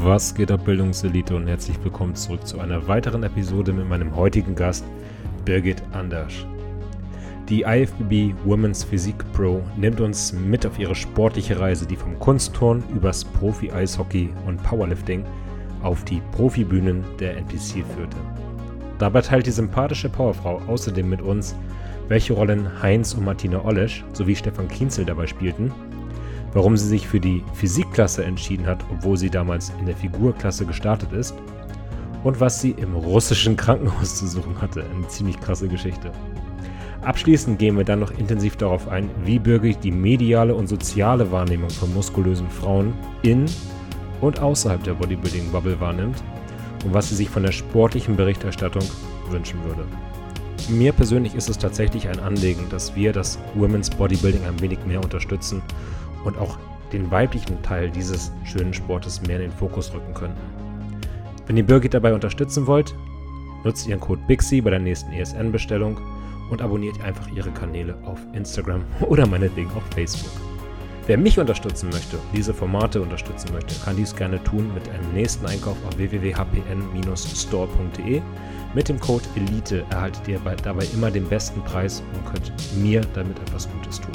Was geht ab, Bildungselite und herzlich willkommen zurück zu einer weiteren Episode mit meinem heutigen Gast, Birgit Andersch. Die IFBB Women's Physik Pro nimmt uns mit auf ihre sportliche Reise, die vom Kunstturn übers Profi-Eishockey und Powerlifting auf die Profibühnen der NPC führte. Dabei teilt die sympathische Powerfrau außerdem mit uns, welche Rollen Heinz und Martina Olesch sowie Stefan Kienzel dabei spielten warum sie sich für die Physikklasse entschieden hat, obwohl sie damals in der Figurklasse gestartet ist und was sie im russischen Krankenhaus zu suchen hatte. Eine ziemlich krasse Geschichte. Abschließend gehen wir dann noch intensiv darauf ein, wie Birgit die mediale und soziale Wahrnehmung von muskulösen Frauen in und außerhalb der Bodybuilding-Bubble wahrnimmt und was sie sich von der sportlichen Berichterstattung wünschen würde. Mir persönlich ist es tatsächlich ein Anliegen, dass wir das Women's Bodybuilding ein wenig mehr unterstützen und auch den weiblichen Teil dieses schönen Sportes mehr in den Fokus rücken könnten. Wenn ihr Birgit dabei unterstützen wollt, nutzt ihren Code BIXI bei der nächsten ESN-Bestellung und abonniert einfach ihre Kanäle auf Instagram oder meinetwegen auf Facebook. Wer mich unterstützen möchte, diese Formate unterstützen möchte, kann dies gerne tun mit einem nächsten Einkauf auf www.hpn-store.de. Mit dem Code ELITE erhaltet ihr dabei immer den besten Preis und könnt mir damit etwas Gutes tun.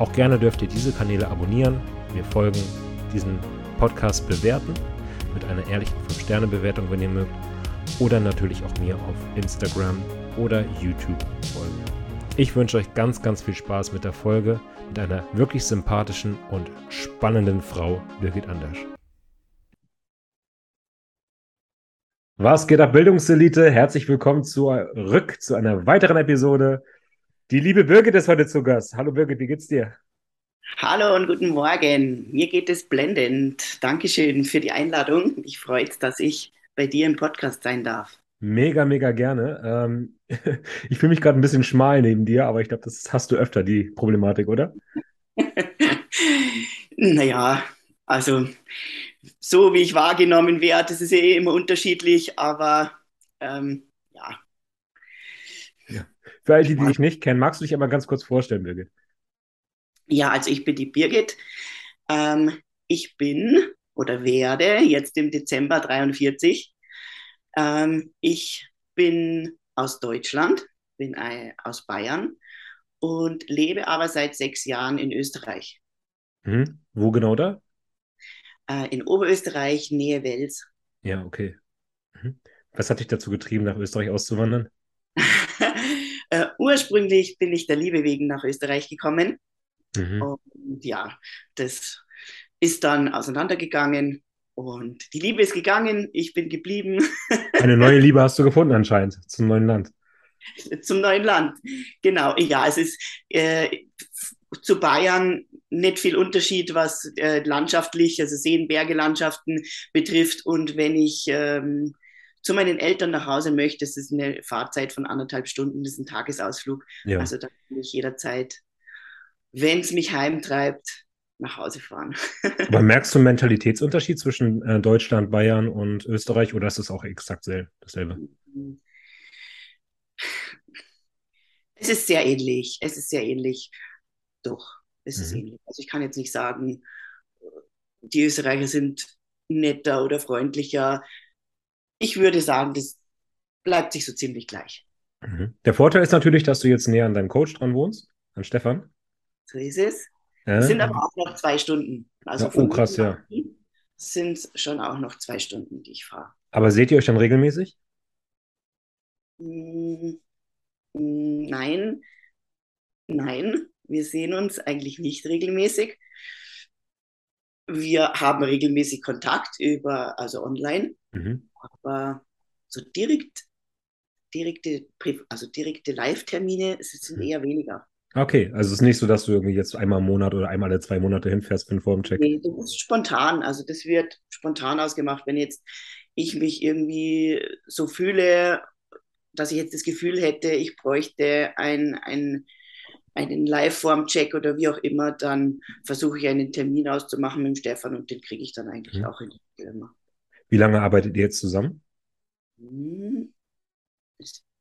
Auch gerne dürft ihr diese Kanäle abonnieren, mir folgen, diesen Podcast bewerten mit einer ehrlichen 5-Sterne-Bewertung, wenn ihr mögt, oder natürlich auch mir auf Instagram oder YouTube folgen. Ich wünsche euch ganz, ganz viel Spaß mit der Folge mit einer wirklich sympathischen und spannenden Frau, Birgit Andersch. Was geht ab, Bildungselite? Herzlich willkommen zurück zu einer weiteren Episode die liebe Birgit ist heute zu Gast. Hallo Birgit, wie geht's dir? Hallo und guten Morgen. Mir geht es blendend. Dankeschön für die Einladung. Ich freue mich, dass ich bei dir im Podcast sein darf. Mega, mega gerne. Ähm, ich fühle mich gerade ein bisschen schmal neben dir, aber ich glaube, das hast du öfter, die Problematik, oder? naja, also so wie ich wahrgenommen werde, das ist eh immer unterschiedlich, aber ähm, für all die, die dich nicht kennen, magst du dich aber ganz kurz vorstellen, Birgit? Ja, also ich bin die Birgit. Ähm, ich bin oder werde jetzt im Dezember 43. Ähm, ich bin aus Deutschland, bin äh, aus Bayern und lebe aber seit sechs Jahren in Österreich. Mhm. Wo genau da? Äh, in Oberösterreich, Nähe Wels. Ja, okay. Mhm. Was hat dich dazu getrieben, nach Österreich auszuwandern? Äh, ursprünglich bin ich der Liebe wegen nach Österreich gekommen. Mhm. Und ja, das ist dann auseinandergegangen und die Liebe ist gegangen, ich bin geblieben. Eine neue Liebe hast du gefunden anscheinend zum neuen Land. Zum neuen Land, genau. Ja, es ist äh, zu Bayern nicht viel Unterschied, was äh, landschaftlich, also Seen, Berge, Landschaften betrifft. Und wenn ich ähm, zu meinen Eltern nach Hause möchte, das ist eine Fahrzeit von anderthalb Stunden, das ist ein Tagesausflug. Ja. Also da kann ich jederzeit, wenn es mich heimtreibt, nach Hause fahren. Aber merkst du einen Mentalitätsunterschied zwischen äh, Deutschland, Bayern und Österreich oder ist es auch exakt dasselbe? Es ist sehr ähnlich. Es ist sehr ähnlich. Doch, es mhm. ist ähnlich. Also ich kann jetzt nicht sagen, die Österreicher sind netter oder freundlicher ich würde sagen, das bleibt sich so ziemlich gleich. Mhm. Der Vorteil ist natürlich, dass du jetzt näher an deinem Coach dran wohnst, an Stefan. So ist es. Es sind aber auch noch zwei Stunden. Also ja, oh, krass, ja. Sind es schon auch noch zwei Stunden, die ich fahre. Aber seht ihr euch dann regelmäßig? Mm, nein, nein, wir sehen uns eigentlich nicht regelmäßig. Wir haben regelmäßig Kontakt über, also online. Mhm aber so direkt, direkte, also direkte Live-Termine sind hm. eher weniger. Okay, also es ist nicht so, dass du irgendwie jetzt einmal im Monat oder einmal alle zwei Monate hinfährst für einen Formcheck. Nee, das ist spontan. Also das wird spontan ausgemacht. Wenn jetzt ich mich irgendwie so fühle, dass ich jetzt das Gefühl hätte, ich bräuchte ein, ein, einen Live-Form-Check oder wie auch immer, dann versuche ich einen Termin auszumachen mit dem Stefan und den kriege ich dann eigentlich mhm. auch in der immer. Wie lange arbeitet ihr jetzt zusammen? Hm,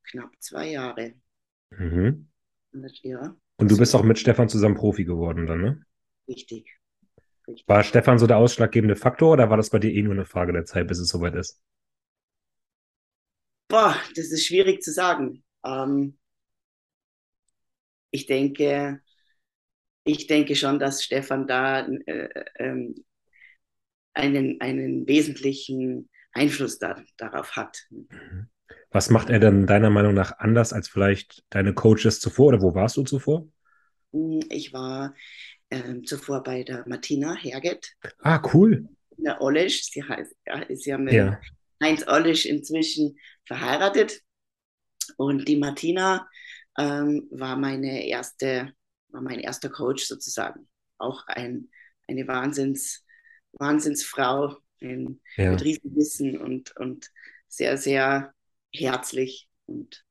knapp zwei Jahre. Mhm. Ja. Und du bist auch mit Stefan zusammen Profi geworden dann, ne? Richtig. Richtig. War Stefan so der ausschlaggebende Faktor oder war das bei dir eh nur eine Frage der Zeit, bis es soweit ist? Boah, das ist schwierig zu sagen. Ähm, ich denke, ich denke schon, dass Stefan da äh, äh, einen, einen wesentlichen Einfluss da, darauf hat. Mhm. Was macht er denn deiner Meinung nach anders als vielleicht deine Coaches zuvor oder wo warst du zuvor? Ich war äh, zuvor bei der Martina Herget. Ah, cool. In der Olisch. Sie heißt, ist ja mit ja. Heinz Olisch inzwischen verheiratet. Und die Martina ähm, war meine erste, war mein erster Coach sozusagen. Auch ein, eine Wahnsinns, Wahnsinnsfrau in, ja. mit Riesenwissen und, und sehr, sehr herzlich und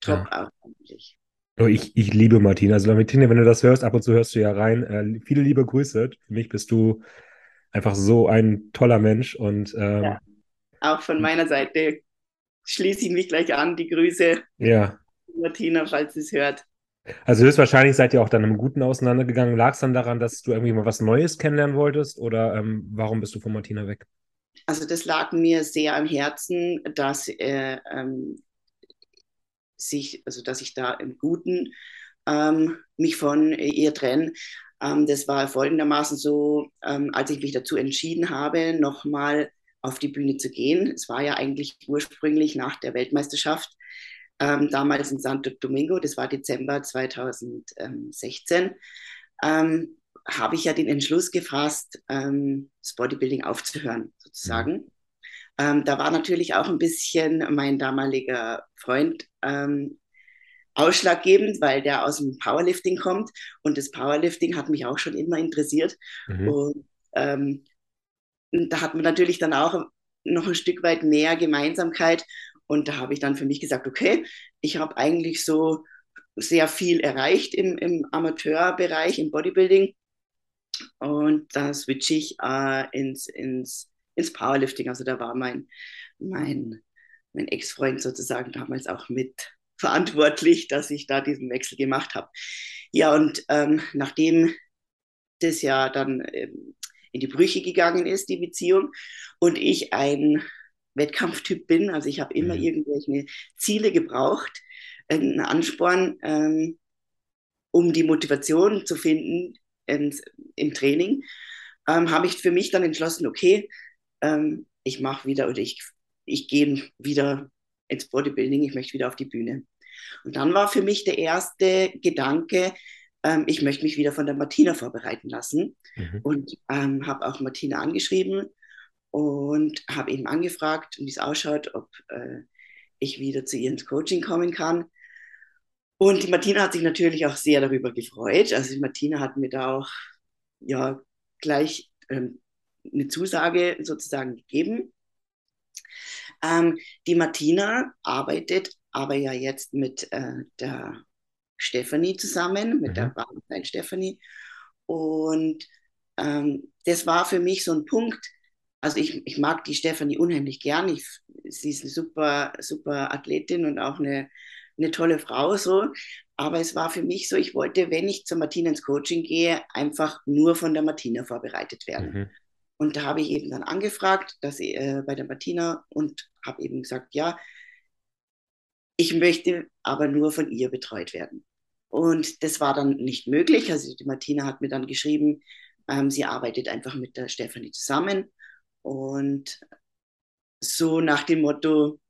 top ja. eigentlich. Oh, ich, ich liebe Martina. Also Martina, wenn du das hörst, ab und zu hörst du ja rein. Äh, viele liebe Grüße. Für mich bist du einfach so ein toller Mensch und ähm, ja. auch von meiner Seite schließe ich mich gleich an. Die Grüße. Ja. Martina, falls sie es hört. Also höchstwahrscheinlich seid ihr auch dann im Guten auseinandergegangen. Lag es dann daran, dass du irgendwie mal was Neues kennenlernen wolltest oder ähm, warum bist du von Martina weg? Also das lag mir sehr am Herzen, dass äh, ähm, sich, also dass ich da im Guten ähm, mich von ihr trenne. Ähm, das war folgendermaßen so, ähm, als ich mich dazu entschieden habe, nochmal auf die Bühne zu gehen. Es war ja eigentlich ursprünglich nach der Weltmeisterschaft, ähm, damals in Santo Domingo, das war Dezember 2016, ähm, habe ich ja den Entschluss gefasst, ähm, das Bodybuilding aufzuhören, sozusagen. Ähm, da war natürlich auch ein bisschen mein damaliger Freund ähm, ausschlaggebend, weil der aus dem Powerlifting kommt und das Powerlifting hat mich auch schon immer interessiert. Mhm. Und ähm, da hat man natürlich dann auch noch ein Stück weit mehr Gemeinsamkeit. Und da habe ich dann für mich gesagt, okay, ich habe eigentlich so sehr viel erreicht im, im Amateurbereich, im Bodybuilding. Und da switche ich äh, ins, ins, ins Powerlifting. Also da war mein, mein, mein Ex-Freund sozusagen damals auch mit verantwortlich, dass ich da diesen Wechsel gemacht habe. Ja, und ähm, nachdem das ja dann ähm, in die Brüche gegangen ist, die Beziehung, und ich ein Wettkampftyp bin, also ich habe immer mhm. irgendwelche Ziele gebraucht, einen Ansporn, ähm, um die Motivation zu finden ins, im Training, ähm, habe ich für mich dann entschlossen, okay, ähm, ich mache wieder oder ich, ich gehe wieder ins Bodybuilding, ich möchte wieder auf die Bühne. Und dann war für mich der erste Gedanke, ähm, ich möchte mich wieder von der Martina vorbereiten lassen. Mhm. Und ähm, habe auch Martina angeschrieben und habe eben angefragt, wie es ausschaut, ob äh, ich wieder zu ihr ins Coaching kommen kann. Und die Martina hat sich natürlich auch sehr darüber gefreut. Also die Martina hat mir da auch ja gleich ähm, eine Zusage sozusagen gegeben. Ähm, die Martina arbeitet aber ja jetzt mit äh, der Stephanie zusammen, mit mhm. der Valentine Stephanie. Und ähm, das war für mich so ein Punkt. Also ich, ich mag die Stephanie unheimlich gern. Ich, sie ist eine super, super Athletin und auch eine, eine tolle Frau so. Aber es war für mich so, ich wollte, wenn ich zur Martina ins Coaching gehe, einfach nur von der Martina vorbereitet werden. Mhm. Und da habe ich eben dann angefragt, dass ich, äh, bei der Martina und habe eben gesagt, ja, ich möchte aber nur von ihr betreut werden. Und das war dann nicht möglich. Also die Martina hat mir dann geschrieben, ähm, sie arbeitet einfach mit der Stefanie zusammen. Und so nach dem Motto,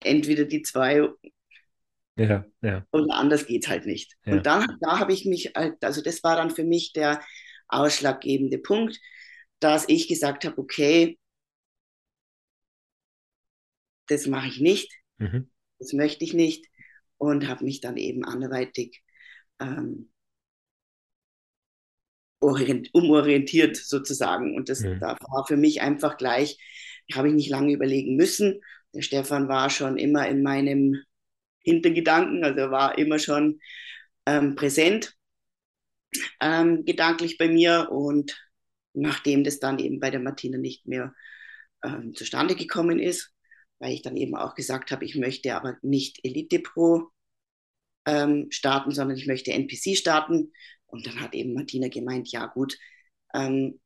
entweder die zwei ja, ja. oder anders geht es halt nicht. Ja. Und dann, da habe ich mich, also das war dann für mich der ausschlaggebende Punkt, dass ich gesagt habe, okay, das mache ich nicht, mhm. das möchte ich nicht und habe mich dann eben anderweitig ähm, umorientiert sozusagen. Und das mhm. da war für mich einfach gleich, habe ich nicht lange überlegen müssen. Der Stefan war schon immer in meinem Hintergedanken, also er war immer schon ähm, präsent ähm, gedanklich bei mir und nachdem das dann eben bei der Martina nicht mehr ähm, zustande gekommen ist, weil ich dann eben auch gesagt habe, ich möchte aber nicht Elite Pro ähm, starten, sondern ich möchte NPC starten. Und dann hat eben Martina gemeint, ja gut, ähm,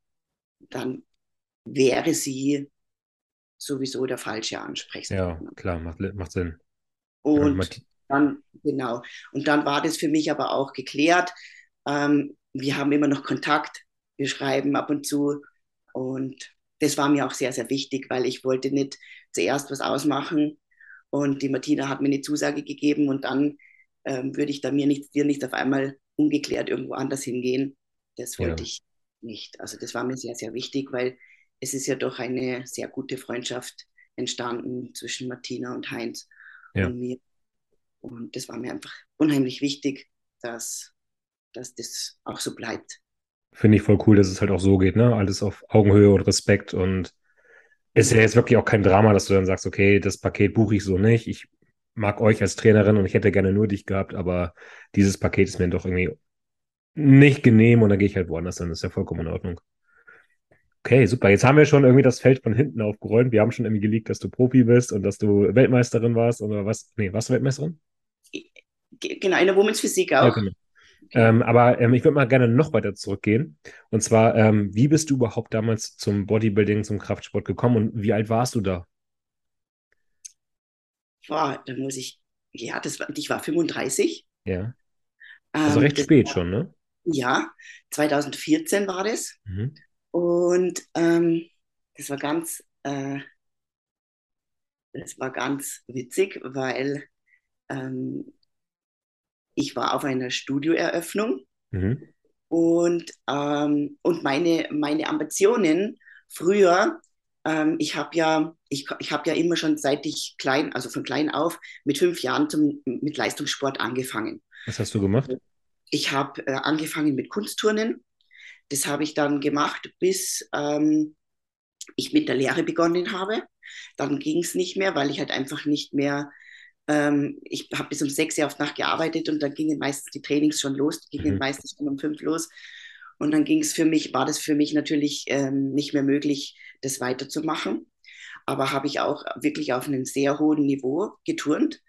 dann wäre sie sowieso der falsche Ansprechpartner. Ja, klar, macht, macht Sinn. Und dann, genau. Und dann war das für mich aber auch geklärt. Ähm, wir haben immer noch Kontakt. Wir schreiben ab und zu. Und das war mir auch sehr, sehr wichtig, weil ich wollte nicht zuerst was ausmachen. Und die Martina hat mir eine Zusage gegeben und dann ähm, würde ich da mir nicht, dir nicht auf einmal ungeklärt irgendwo anders hingehen. Das wollte ja. ich nicht. Also das war mir sehr, sehr wichtig, weil es ist ja doch eine sehr gute Freundschaft entstanden zwischen Martina und Heinz ja. und mir. Und das war mir einfach unheimlich wichtig, dass, dass das auch so bleibt. Finde ich voll cool, dass es halt auch so geht, ne? Alles auf Augenhöhe und Respekt und ist ja jetzt wirklich auch kein Drama, dass du dann sagst, okay, das Paket buche ich so nicht. Ich mag euch als Trainerin und ich hätte gerne nur dich gehabt, aber dieses Paket ist mir doch irgendwie nicht genehm und dann gehe ich halt woanders hin. Das ist ja vollkommen in Ordnung. Okay, super. Jetzt haben wir schon irgendwie das Feld von hinten aufgeräumt. Wir haben schon irgendwie geleakt, dass du Profi bist und dass du Weltmeisterin warst oder was? Nee, warst du Weltmeisterin? Genau, in der Women's Physik auch. Ja, genau. Ähm, aber ähm, ich würde mal gerne noch weiter zurückgehen. Und zwar, ähm, wie bist du überhaupt damals zum Bodybuilding, zum Kraftsport gekommen und wie alt warst du da? Boah, da muss ich, ja, das war, ich war 35. Ja. Also recht spät war, schon, ne? Ja, 2014 war das. Mhm. Und ähm, das war ganz, äh, das war ganz witzig, weil ähm, ich war auf einer Studioeröffnung mhm. und, ähm, und meine, meine Ambitionen früher, ähm, ich habe ja, ich, ich hab ja immer schon seit ich klein, also von klein auf, mit fünf Jahren zum, mit Leistungssport angefangen. Was hast du gemacht? Ich habe äh, angefangen mit Kunstturnen das habe ich dann gemacht, bis ähm, ich mit der Lehre begonnen habe. Dann ging es nicht mehr, weil ich halt einfach nicht mehr, ähm, ich habe bis um sechs Uhr auf Nacht gearbeitet und dann gingen meistens die Trainings schon los, die gingen mhm. meistens schon um fünf los. Und dann ging es für mich, war das für mich natürlich ähm, nicht mehr möglich, das weiterzumachen. Aber habe ich auch wirklich auf einem sehr hohen Niveau geturnt.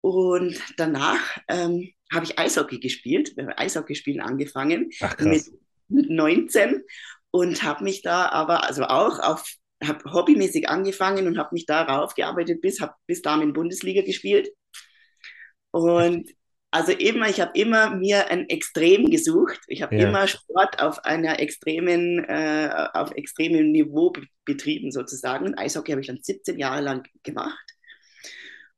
Und danach ähm, habe ich Eishockey gespielt, Eishockeyspielen angefangen. Ach. Mit, mit 19 und habe mich da aber also auch auf habe hobbymäßig angefangen und habe mich darauf gearbeitet bis habe bis in Bundesliga gespielt. Und also immer ich habe immer mir ein Extrem gesucht. Ich habe ja. immer Sport auf einer extremen äh, auf extremem Niveau betrieben sozusagen. Und Eishockey habe ich dann 17 Jahre lang gemacht.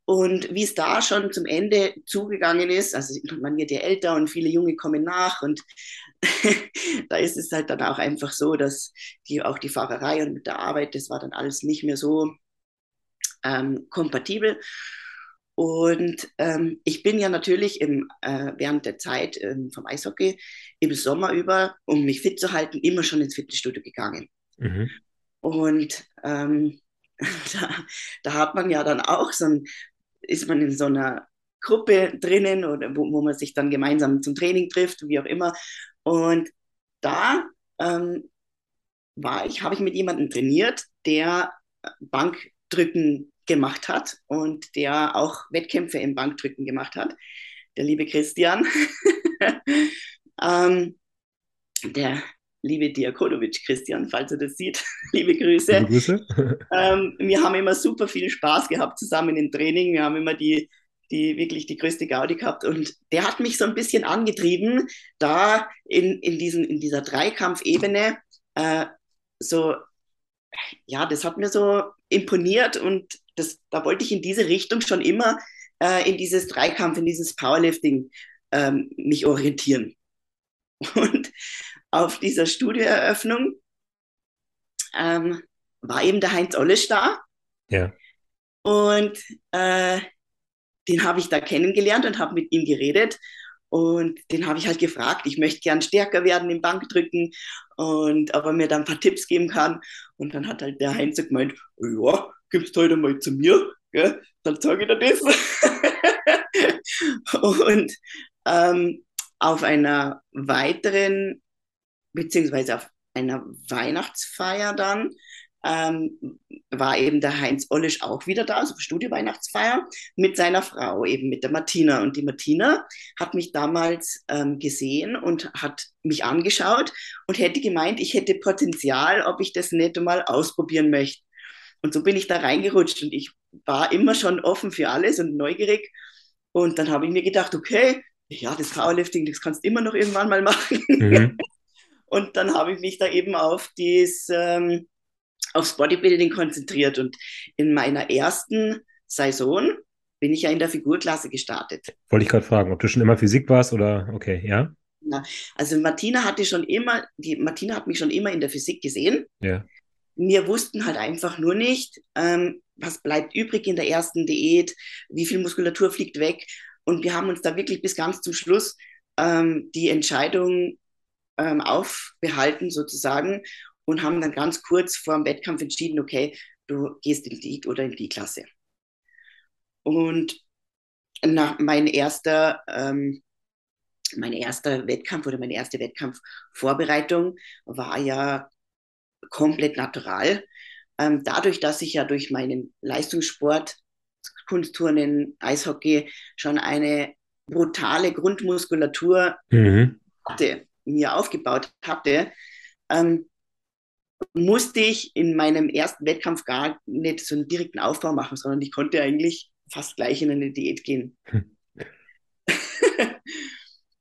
Und wie es da schon zum Ende zugegangen ist, also man wird ja älter und viele Junge kommen nach und da ist es halt dann auch einfach so, dass die, auch die Fahrerei und mit der Arbeit, das war dann alles nicht mehr so ähm, kompatibel. Und ähm, ich bin ja natürlich im, äh, während der Zeit ähm, vom Eishockey im Sommer über, um mich fit zu halten, immer schon ins Fitnessstudio gegangen. Mhm. Und ähm, da, da, hat man ja dann auch so ein, ist man in so einer Gruppe drinnen oder wo, wo man sich dann gemeinsam zum Training trifft, wie auch immer. Und da ähm, war ich, habe ich mit jemandem trainiert, der Bankdrücken gemacht hat und der auch Wettkämpfe im Bankdrücken gemacht hat. Der liebe Christian. ähm, der liebe Diakonovic Christian, falls er das sieht. liebe Grüße. Liebe Grüße. ähm, wir haben immer super viel Spaß gehabt zusammen im Training. Wir haben immer die die wirklich die größte Gaudi gehabt. Und der hat mich so ein bisschen angetrieben, da in, in, diesen, in dieser Dreikampfebene äh, so, ja, das hat mir so imponiert und das, da wollte ich in diese Richtung schon immer äh, in dieses Dreikampf, in dieses Powerlifting ähm, mich orientieren. Und auf dieser Studioeröffnung ähm, war eben der Heinz Ollisch da. Ja. Und äh, den habe ich da kennengelernt und habe mit ihm geredet. Und den habe ich halt gefragt, ich möchte gern stärker werden im Bankdrücken und ob er mir da ein paar Tipps geben kann. Und dann hat halt der Heinz gemeint, ja, gibst heute mal zu mir, gell? dann sage ich dir das. und ähm, auf einer weiteren, beziehungsweise auf einer Weihnachtsfeier dann, ähm, war eben der Heinz Ollisch auch wieder da, also Studio-Weihnachtsfeier, mit seiner Frau, eben mit der Martina. Und die Martina hat mich damals ähm, gesehen und hat mich angeschaut und hätte gemeint, ich hätte Potenzial, ob ich das nicht mal ausprobieren möchte. Und so bin ich da reingerutscht und ich war immer schon offen für alles und neugierig. Und dann habe ich mir gedacht, okay, ja, das Powerlifting, das kannst du immer noch irgendwann mal machen. Mhm. Und dann habe ich mich da eben auf dies, ähm, aufs Bodybuilding konzentriert. Und in meiner ersten Saison bin ich ja in der Figurklasse gestartet. Wollte ich gerade fragen, ob du schon immer Physik warst oder okay, ja? Na, also Martina hatte schon immer, die Martina hat mich schon immer in der Physik gesehen. Ja. Wir wussten halt einfach nur nicht, ähm, was bleibt übrig in der ersten Diät, wie viel Muskulatur fliegt weg. Und wir haben uns da wirklich bis ganz zum Schluss ähm, die Entscheidung ähm, aufbehalten sozusagen und haben dann ganz kurz vor dem Wettkampf entschieden, okay, du gehst in die oder in die Klasse. Und nach mein erster, ähm, mein erster Wettkampf oder meine erste Wettkampfvorbereitung war ja komplett natural. Ähm, dadurch, dass ich ja durch meinen Leistungssport, Kunstturnen, Eishockey schon eine brutale Grundmuskulatur mhm. hatte, mir aufgebaut hatte, ähm, musste ich in meinem ersten Wettkampf gar nicht so einen direkten Aufbau machen, sondern ich konnte eigentlich fast gleich in eine Diät gehen. Hm.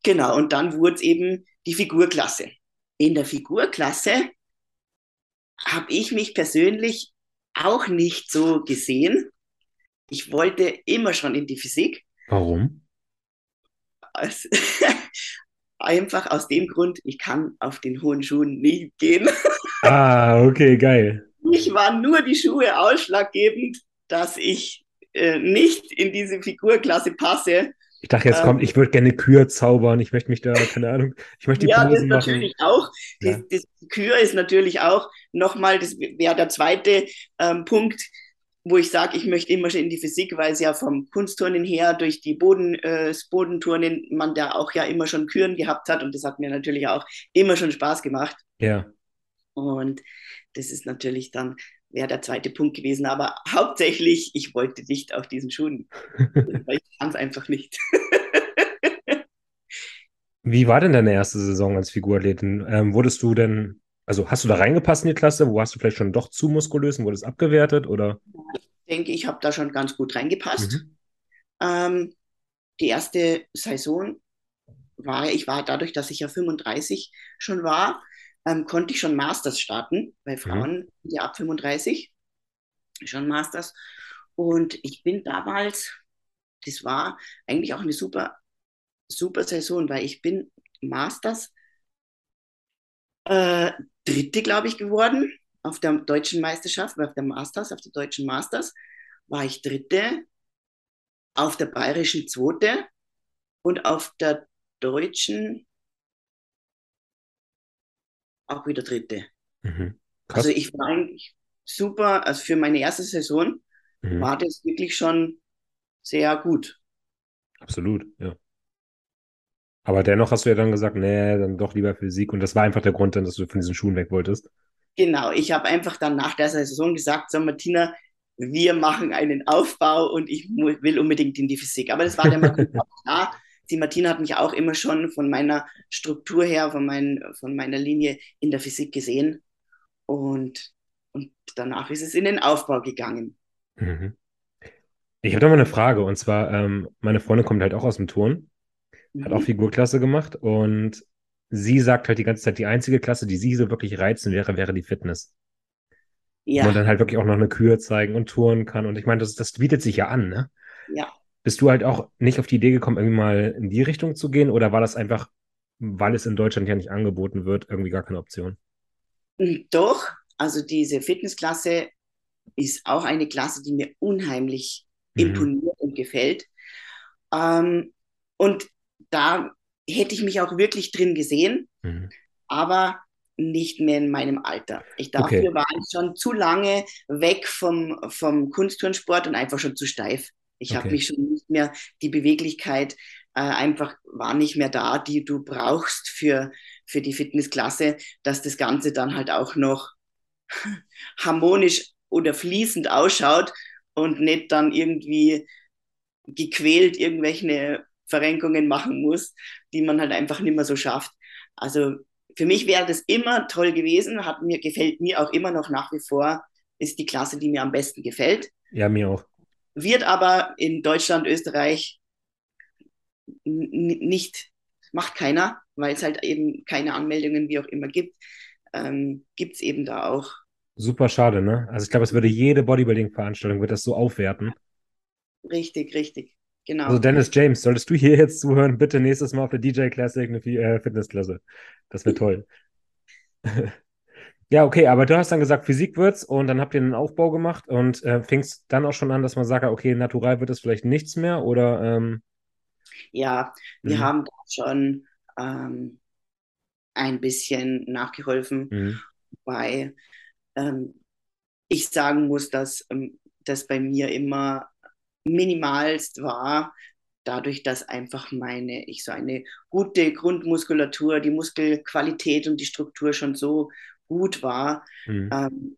genau, und dann wurde es eben die Figurklasse. In der Figurklasse habe ich mich persönlich auch nicht so gesehen. Ich wollte immer schon in die Physik. Warum? Einfach aus dem Grund, ich kann auf den hohen Schuhen nicht gehen. Ah, okay, geil. Ich war nur die Schuhe ausschlaggebend, dass ich äh, nicht in diese Figurklasse passe. Ich dachte, jetzt ähm, kommt, ich würde gerne Kür zaubern, ich möchte mich da, keine Ahnung, ich möchte die Ja, Posen das natürlich auch. Ja. Das, das Kür ist natürlich auch nochmal, das wäre der zweite ähm, Punkt, wo ich sage, ich möchte immer schon in die Physik, weil es ja vom Kunstturnen her durch die Boden, äh, das Bodenturnen man da auch ja immer schon Küren gehabt hat und das hat mir natürlich auch immer schon Spaß gemacht. Ja. Und das ist natürlich dann, wäre der zweite Punkt gewesen, aber hauptsächlich, ich wollte nicht auf diesen Schuhen. ich kann es einfach nicht. Wie war denn deine erste Saison als Figurathletin? Ähm, wurdest du denn also hast du da reingepasst in die Klasse? Wo hast du vielleicht schon doch zu muskulös und wurdest abgewertet? Oder? Ich denke, ich habe da schon ganz gut reingepasst. Mhm. Ähm, die erste Saison war, ich war dadurch, dass ich ja 35 schon war, ähm, konnte ich schon Masters starten. Bei mhm. Frauen mhm. ja ab 35 schon Masters. Und ich bin damals, das war eigentlich auch eine super, super Saison, weil ich bin Masters äh, Dritte, glaube ich, geworden auf der deutschen Meisterschaft, auf der Masters, auf der deutschen Masters war ich Dritte, auf der bayerischen Zweite und auf der deutschen auch wieder Dritte. Mhm. Also ich war eigentlich super, also für meine erste Saison mhm. war das wirklich schon sehr gut. Absolut, ja. Aber dennoch hast du ja dann gesagt, nee, dann doch lieber Physik. Und das war einfach der Grund, dann, dass du von diesen Schuhen weg wolltest. Genau, ich habe einfach dann nach der Saison gesagt, so Martina, wir machen einen Aufbau und ich will unbedingt in die Physik. Aber das war dann mal klar. Die Martina hat mich auch immer schon von meiner Struktur her, von, mein, von meiner Linie in der Physik gesehen. Und, und danach ist es in den Aufbau gegangen. Mhm. Ich habe da mal eine Frage. Und zwar, ähm, meine Freundin kommt halt auch aus dem Turn hat auch mhm. Figurklasse gemacht und sie sagt halt die ganze Zeit, die einzige Klasse, die sie so wirklich reizen wäre, wäre die Fitness. Ja. Wo man dann halt wirklich auch noch eine Kür zeigen und touren kann. Und ich meine, das, das bietet sich ja an, ne? Ja. Bist du halt auch nicht auf die Idee gekommen, irgendwie mal in die Richtung zu gehen? Oder war das einfach, weil es in Deutschland ja nicht angeboten wird, irgendwie gar keine Option? Hm, doch, also diese Fitnessklasse ist auch eine Klasse, die mir unheimlich mhm. imponiert und gefällt. Ähm, und da hätte ich mich auch wirklich drin gesehen, mhm. aber nicht mehr in meinem Alter. Ich dafür okay. war ich schon zu lange weg vom, vom Kunstturnsport und einfach schon zu steif. Ich okay. habe mich schon nicht mehr, die Beweglichkeit äh, einfach war nicht mehr da, die du brauchst für, für die Fitnessklasse, dass das Ganze dann halt auch noch harmonisch oder fließend ausschaut und nicht dann irgendwie gequält irgendwelche Verrenkungen machen muss, die man halt einfach nicht mehr so schafft. Also für mich wäre das immer toll gewesen, hat mir, gefällt mir auch immer noch nach wie vor, ist die Klasse, die mir am besten gefällt. Ja, mir auch. Wird aber in Deutschland, Österreich nicht, macht keiner, weil es halt eben keine Anmeldungen wie auch immer gibt. Ähm, gibt es eben da auch. Super schade, ne? Also ich glaube, es würde jede Bodybuilding-Veranstaltung wird das so aufwerten. Richtig, richtig. Genau. Also Dennis James, solltest du hier jetzt zuhören, bitte nächstes Mal auf der DJ Classic eine äh, Fitnessklasse. Das wäre toll. ja, okay, aber du hast dann gesagt, Physik wird's und dann habt ihr einen Aufbau gemacht und äh, fingst dann auch schon an, dass man sagt, okay, natural wird es vielleicht nichts mehr oder? Ähm... Ja, wir mhm. haben schon ähm, ein bisschen nachgeholfen, mhm. wobei ähm, ich sagen muss, dass ähm, das bei mir immer minimalst war, dadurch, dass einfach meine, ich so eine gute Grundmuskulatur, die Muskelqualität und die Struktur schon so gut war, mhm. ähm,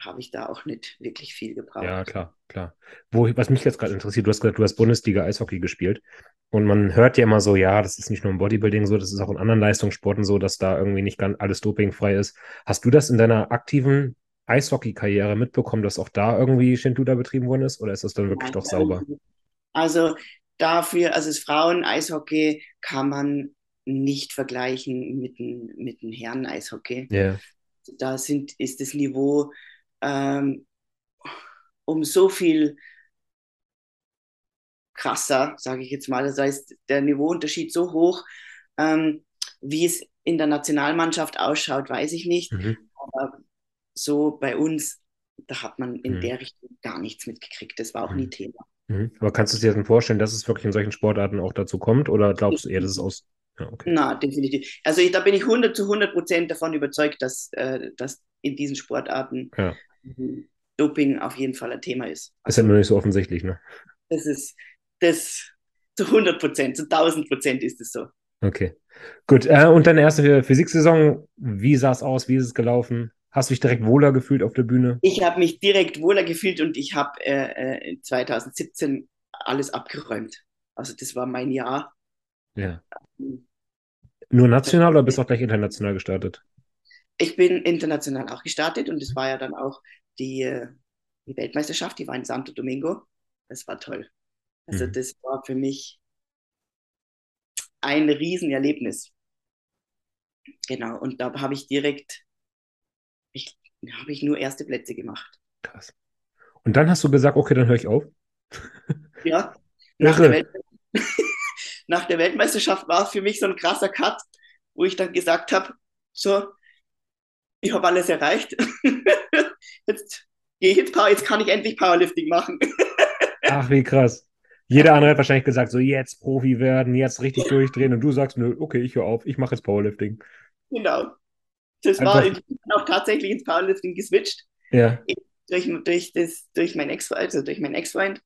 habe ich da auch nicht wirklich viel gebraucht. Ja, klar, klar. Wo, was mich jetzt gerade interessiert, du hast gesagt, du hast Bundesliga Eishockey gespielt. Und man hört ja immer so, ja, das ist nicht nur im Bodybuilding so, das ist auch in anderen Leistungssporten so, dass da irgendwie nicht ganz alles dopingfrei ist. Hast du das in deiner aktiven Eishockey-Karriere mitbekommen, dass auch da irgendwie Shintuda betrieben worden ist? Oder ist das dann wirklich Nein, doch sauber? Also dafür, also das Frauen-Eishockey kann man nicht vergleichen mit dem, mit dem Herren-Eishockey. Yeah. Da sind, ist das Niveau ähm, um so viel krasser, sage ich jetzt mal. Das heißt, der Niveauunterschied so hoch, ähm, wie es in der Nationalmannschaft ausschaut, weiß ich nicht. Mhm. Aber so bei uns, da hat man in mhm. der Richtung gar nichts mitgekriegt. Das war auch mhm. nie Thema. Mhm. Aber kannst du dir denn vorstellen, dass es wirklich in solchen Sportarten auch dazu kommt? Oder glaubst du eher, dass es aus. Ja, okay. Na, definitiv. Also ich, da bin ich 100 zu 100 Prozent davon überzeugt, dass, äh, dass in diesen Sportarten ja. Doping auf jeden Fall ein Thema ist. Also, ist ja nur nicht so offensichtlich, ne? Das ist, das zu 100 Prozent, zu 1000 Prozent ist es so. Okay. Gut. Äh, und deine erste Physiksaison, wie sah es aus? Wie ist es gelaufen? Hast du dich direkt wohler gefühlt auf der Bühne? Ich habe mich direkt wohler gefühlt und ich habe äh, 2017 äh, alles abgeräumt. Also das war mein Jahr. Ja. Nur national oder bist du auch gleich international gestartet? Ich bin international auch gestartet und es war ja dann auch die, äh, die Weltmeisterschaft, die war in Santo Domingo. Das war toll. Also mhm. das war für mich ein Riesenerlebnis. Genau, und da habe ich direkt ich, habe ich nur erste Plätze gemacht. Krass. Und dann hast du gesagt, okay, dann höre ich auf. Ja. Nach der, nach der, Weltmeisterschaft war es für mich so ein krasser Cut, wo ich dann gesagt habe, so, ich habe alles erreicht. jetzt gehe ich Power, jetzt kann ich endlich Powerlifting machen. Ach, wie krass. Jeder andere hat wahrscheinlich gesagt, so jetzt Profi werden, jetzt richtig durchdrehen und du sagst, nö, okay, ich höre auf, ich mache jetzt Powerlifting. Genau. Das Einfach. war ich bin auch tatsächlich ins Powerlifting geswitcht. Ja. Durch, durch, das, durch meinen Ex, also durch meinen Ex-Freund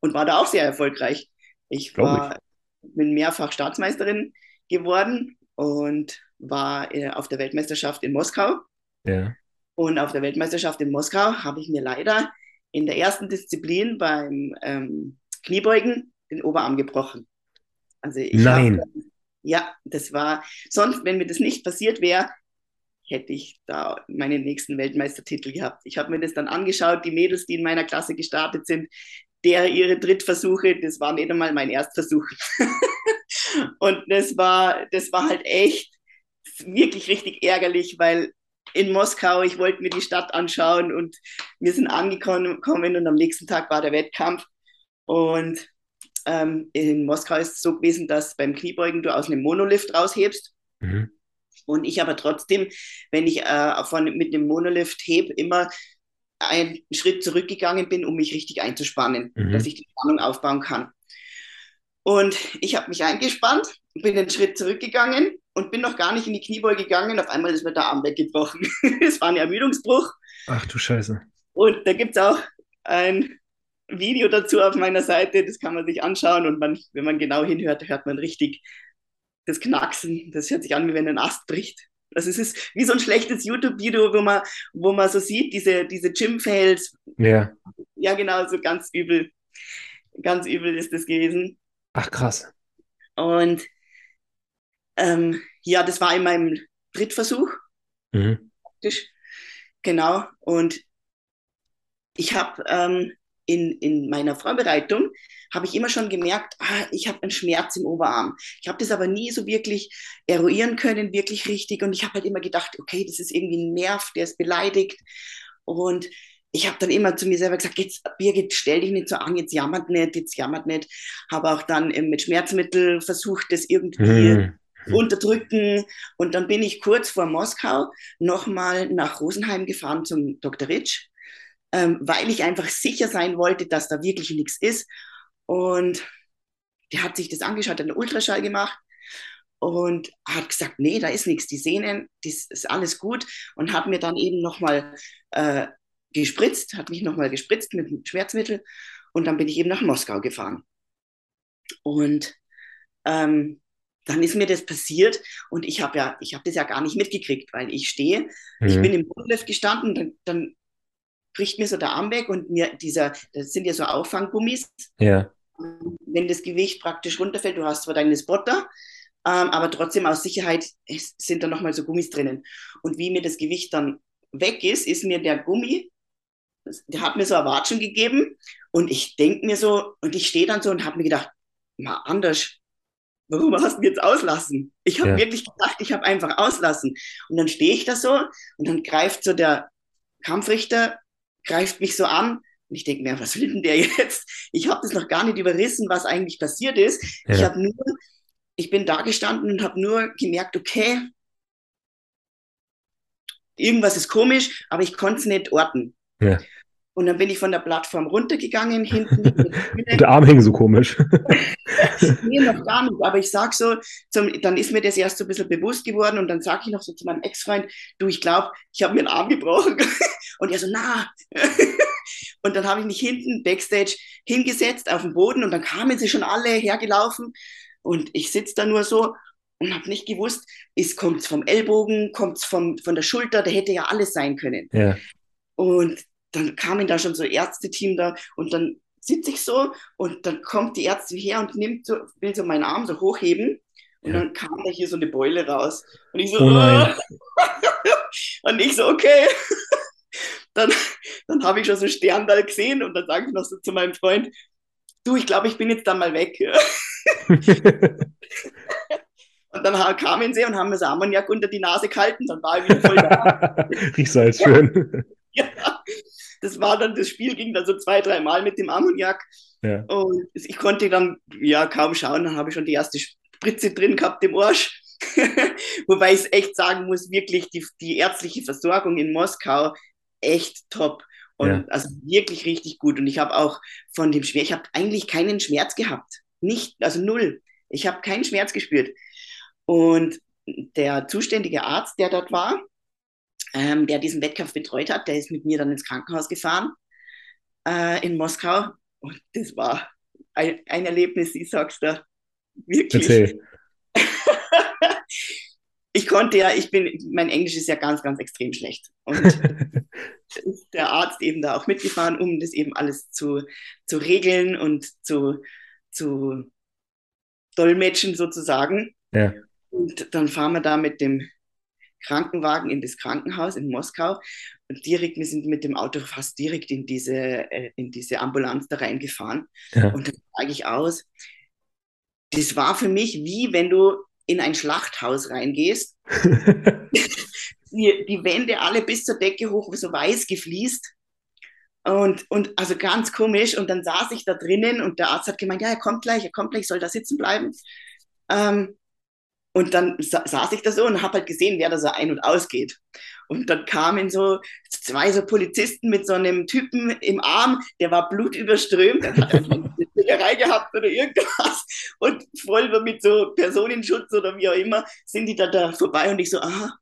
und war da auch sehr erfolgreich. Ich war, ich. bin mehrfach Staatsmeisterin geworden und war äh, auf der Weltmeisterschaft in Moskau. Ja. Und auf der Weltmeisterschaft in Moskau habe ich mir leider in der ersten Disziplin beim ähm, Kniebeugen den Oberarm gebrochen. Also Nein. Hab, ja, das war, sonst, wenn mir das nicht passiert wäre, hätte ich da meinen nächsten Weltmeistertitel gehabt. Ich habe mir das dann angeschaut, die Mädels, die in meiner Klasse gestartet sind, der ihre Drittversuche, das war nicht einmal mein Erstversuch. und das war, das war halt echt wirklich richtig ärgerlich, weil in Moskau, ich wollte mir die Stadt anschauen und wir sind angekommen und am nächsten Tag war der Wettkampf. Und ähm, in Moskau ist es so gewesen, dass beim Kniebeugen du aus einem Monolift raushebst. Mhm. Und ich aber trotzdem, wenn ich äh, von, mit dem Monolift heb, immer einen Schritt zurückgegangen bin, um mich richtig einzuspannen, mhm. dass ich die Spannung aufbauen kann. Und ich habe mich eingespannt, bin einen Schritt zurückgegangen und bin noch gar nicht in die Kniebeuge gegangen. Auf einmal ist mir der Arm weggebrochen. es war ein Ermüdungsbruch. Ach du Scheiße. Und da gibt es auch ein Video dazu auf meiner Seite, das kann man sich anschauen und man, wenn man genau hinhört, hört man richtig das Knacksen, das hört sich an, wie wenn ein Ast bricht. Also es ist wie so ein schlechtes YouTube-Video, wo man, wo man so sieht, diese, diese Gym-Fails. Ja. Ja, genau, so ganz übel. Ganz übel ist das gewesen. Ach, krass. Und ähm, ja, das war in meinem Drittversuch. Mhm. Genau. Und ich habe ähm, in, in meiner Vorbereitung habe ich immer schon gemerkt, ah, ich habe einen Schmerz im Oberarm. Ich habe das aber nie so wirklich eruieren können, wirklich richtig. Und ich habe halt immer gedacht, okay, das ist irgendwie ein Nerv, der ist beleidigt. Und ich habe dann immer zu mir selber gesagt, jetzt Birgit, stell dich nicht so an, jetzt jammert nicht, jetzt jammert nicht. Habe auch dann ähm, mit Schmerzmittel versucht, das irgendwie mhm. unterdrücken. Und dann bin ich kurz vor Moskau nochmal nach Rosenheim gefahren zum Dr. Ritsch, ähm, weil ich einfach sicher sein wollte, dass da wirklich nichts ist. Und der hat sich das angeschaut, hat einen Ultraschall gemacht und hat gesagt, nee, da ist nichts, die Sehnen, das ist alles gut und hat mir dann eben nochmal äh, gespritzt, hat mich nochmal gespritzt mit einem Schmerzmittel und dann bin ich eben nach Moskau gefahren. Und ähm, dann ist mir das passiert und ich habe ja, ich habe das ja gar nicht mitgekriegt, weil ich stehe, mhm. ich bin im Bodenlift gestanden, dann, dann bricht mir so der Arm weg und mir dieser, das sind ja so Auffanggummis. Ja. Wenn das Gewicht praktisch runterfällt, du hast zwar deine Spotter, ähm, aber trotzdem aus Sicherheit sind da nochmal so Gummis drinnen. Und wie mir das Gewicht dann weg ist, ist mir der Gummi der hat mir so eine Watschen gegeben und ich denke mir so, und ich stehe dann so und habe mir gedacht, mal anders, warum hast du jetzt auslassen? Ich habe ja. wirklich gedacht, ich habe einfach auslassen. Und dann stehe ich da so und dann greift so der Kampfrichter, greift mich so an und ich denke mir, was will denn der jetzt? Ich habe das noch gar nicht überrissen, was eigentlich passiert ist. Ja. Ich habe nur, ich bin da gestanden und habe nur gemerkt, okay, irgendwas ist komisch, aber ich konnte es nicht orten. Ja. Und dann bin ich von der Plattform runtergegangen, hinten. der Arm hing so komisch. nee, noch gar nicht. Aber ich sag so, zum, dann ist mir das erst so ein bisschen bewusst geworden und dann sage ich noch so zu meinem Ex-Freund, du, ich glaube, ich habe mir einen Arm gebrochen. und er so, na. und dann habe ich mich hinten backstage hingesetzt auf den Boden und dann kamen sie schon alle hergelaufen und ich sitze da nur so und habe nicht gewusst, kommt es vom Ellbogen, kommt es von der Schulter, da hätte ja alles sein können. Ja. Und dann kamen da schon so Ärzteteam da und dann sitze ich so und dann kommt die Ärztin her und nimmt so, will so meinen Arm so hochheben und ja. dann kam da hier so eine Beule raus. Und ich so, oh nein. und ich so, okay. dann dann habe ich schon so Sterndal gesehen und dann sage ich noch so zu meinem Freund, du, ich glaube, ich bin jetzt dann mal weg. und dann kamen sie und haben mir das Ammoniak unter die Nase gehalten, dann war ich wieder voll da. Riechsalz schön. ja das war dann, das Spiel ging dann so zwei, drei Mal mit dem Ammoniak. Ja. Und ich konnte dann ja kaum schauen, dann habe ich schon die erste Spritze drin gehabt im Arsch. Wobei ich echt sagen muss, wirklich die, die ärztliche Versorgung in Moskau echt top. Und ja. also wirklich richtig gut. Und ich habe auch von dem Schmerz, ich habe eigentlich keinen Schmerz gehabt. Nicht, also null. Ich habe keinen Schmerz gespürt. Und der zuständige Arzt, der dort war, ähm, der diesen Wettkampf betreut hat, der ist mit mir dann ins Krankenhaus gefahren äh, in Moskau. Und das war ein, ein Erlebnis, ich sag's da. Wirklich. Erzähl. ich konnte ja, ich bin, mein Englisch ist ja ganz, ganz extrem schlecht. Und ist der Arzt eben da auch mitgefahren, um das eben alles zu, zu regeln und zu, zu dolmetschen sozusagen. Ja. Und dann fahren wir da mit dem Krankenwagen in das Krankenhaus in Moskau. Und direkt, wir sind mit dem Auto fast direkt in diese, äh, in diese Ambulanz da reingefahren. Ja. Und dann sage ich aus, das war für mich wie wenn du in ein Schlachthaus reingehst. die, die Wände alle bis zur Decke hoch, so weiß gefliest. Und, und also ganz komisch. Und dann saß ich da drinnen und der Arzt hat gemeint, ja, er kommt gleich, er kommt gleich, soll da sitzen bleiben. Ähm, und dann saß ich da so und habe halt gesehen, wer da so ein- und ausgeht. Und dann kamen so zwei so Polizisten mit so einem Typen im Arm, der war blutüberströmt, der hat eine Schlägerei gehabt oder irgendwas. Und voll mit so Personenschutz oder wie auch immer, sind die da, da vorbei und ich so, aha,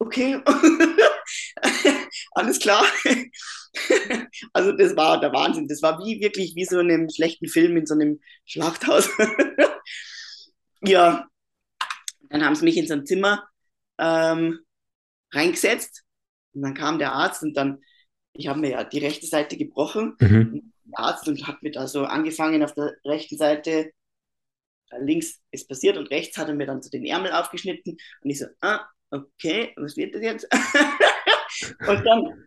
okay, alles klar. also das war der Wahnsinn. Das war wie wirklich wie so in einem schlechten Film in so einem Schlachthaus. ja, dann haben sie mich in so ein Zimmer ähm, reingesetzt. Und dann kam der Arzt und dann, ich habe mir ja die rechte Seite gebrochen. Mhm. Der Arzt und hat mir da so angefangen auf der rechten Seite, links ist passiert und rechts hat er mir dann so den Ärmel aufgeschnitten. Und ich so, ah, okay, was wird das jetzt? und dann,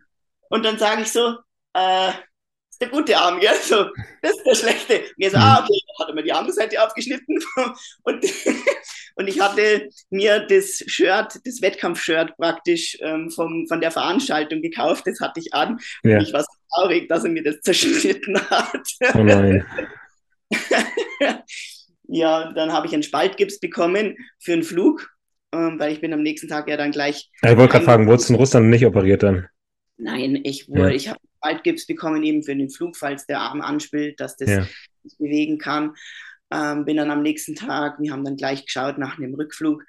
und dann sage ich so, äh, der gute Arm, gell? So, das ist der schlechte. Und er so, ah, okay, dann hat er mir die andere Seite aufgeschnitten. Und, und ich hatte mir das Shirt, das Wettkampfshirt praktisch ähm, vom, von der Veranstaltung gekauft. Das hatte ich an. Ja. Und ich war so traurig, dass er mir das zerschnitten hat. Oh nein. ja, dann habe ich einen Spaltgips bekommen für einen Flug, ähm, weil ich bin am nächsten Tag ja dann gleich. Ja, ich wollte gerade fragen, wurdest du in Russland nicht operiert dann? Nein, ich wurde, ja. ich habe Waldgips bekommen, eben für den Flug, falls der Arm anspielt, dass das ja. sich bewegen kann. Ähm, bin dann am nächsten Tag, wir haben dann gleich geschaut nach einem Rückflug,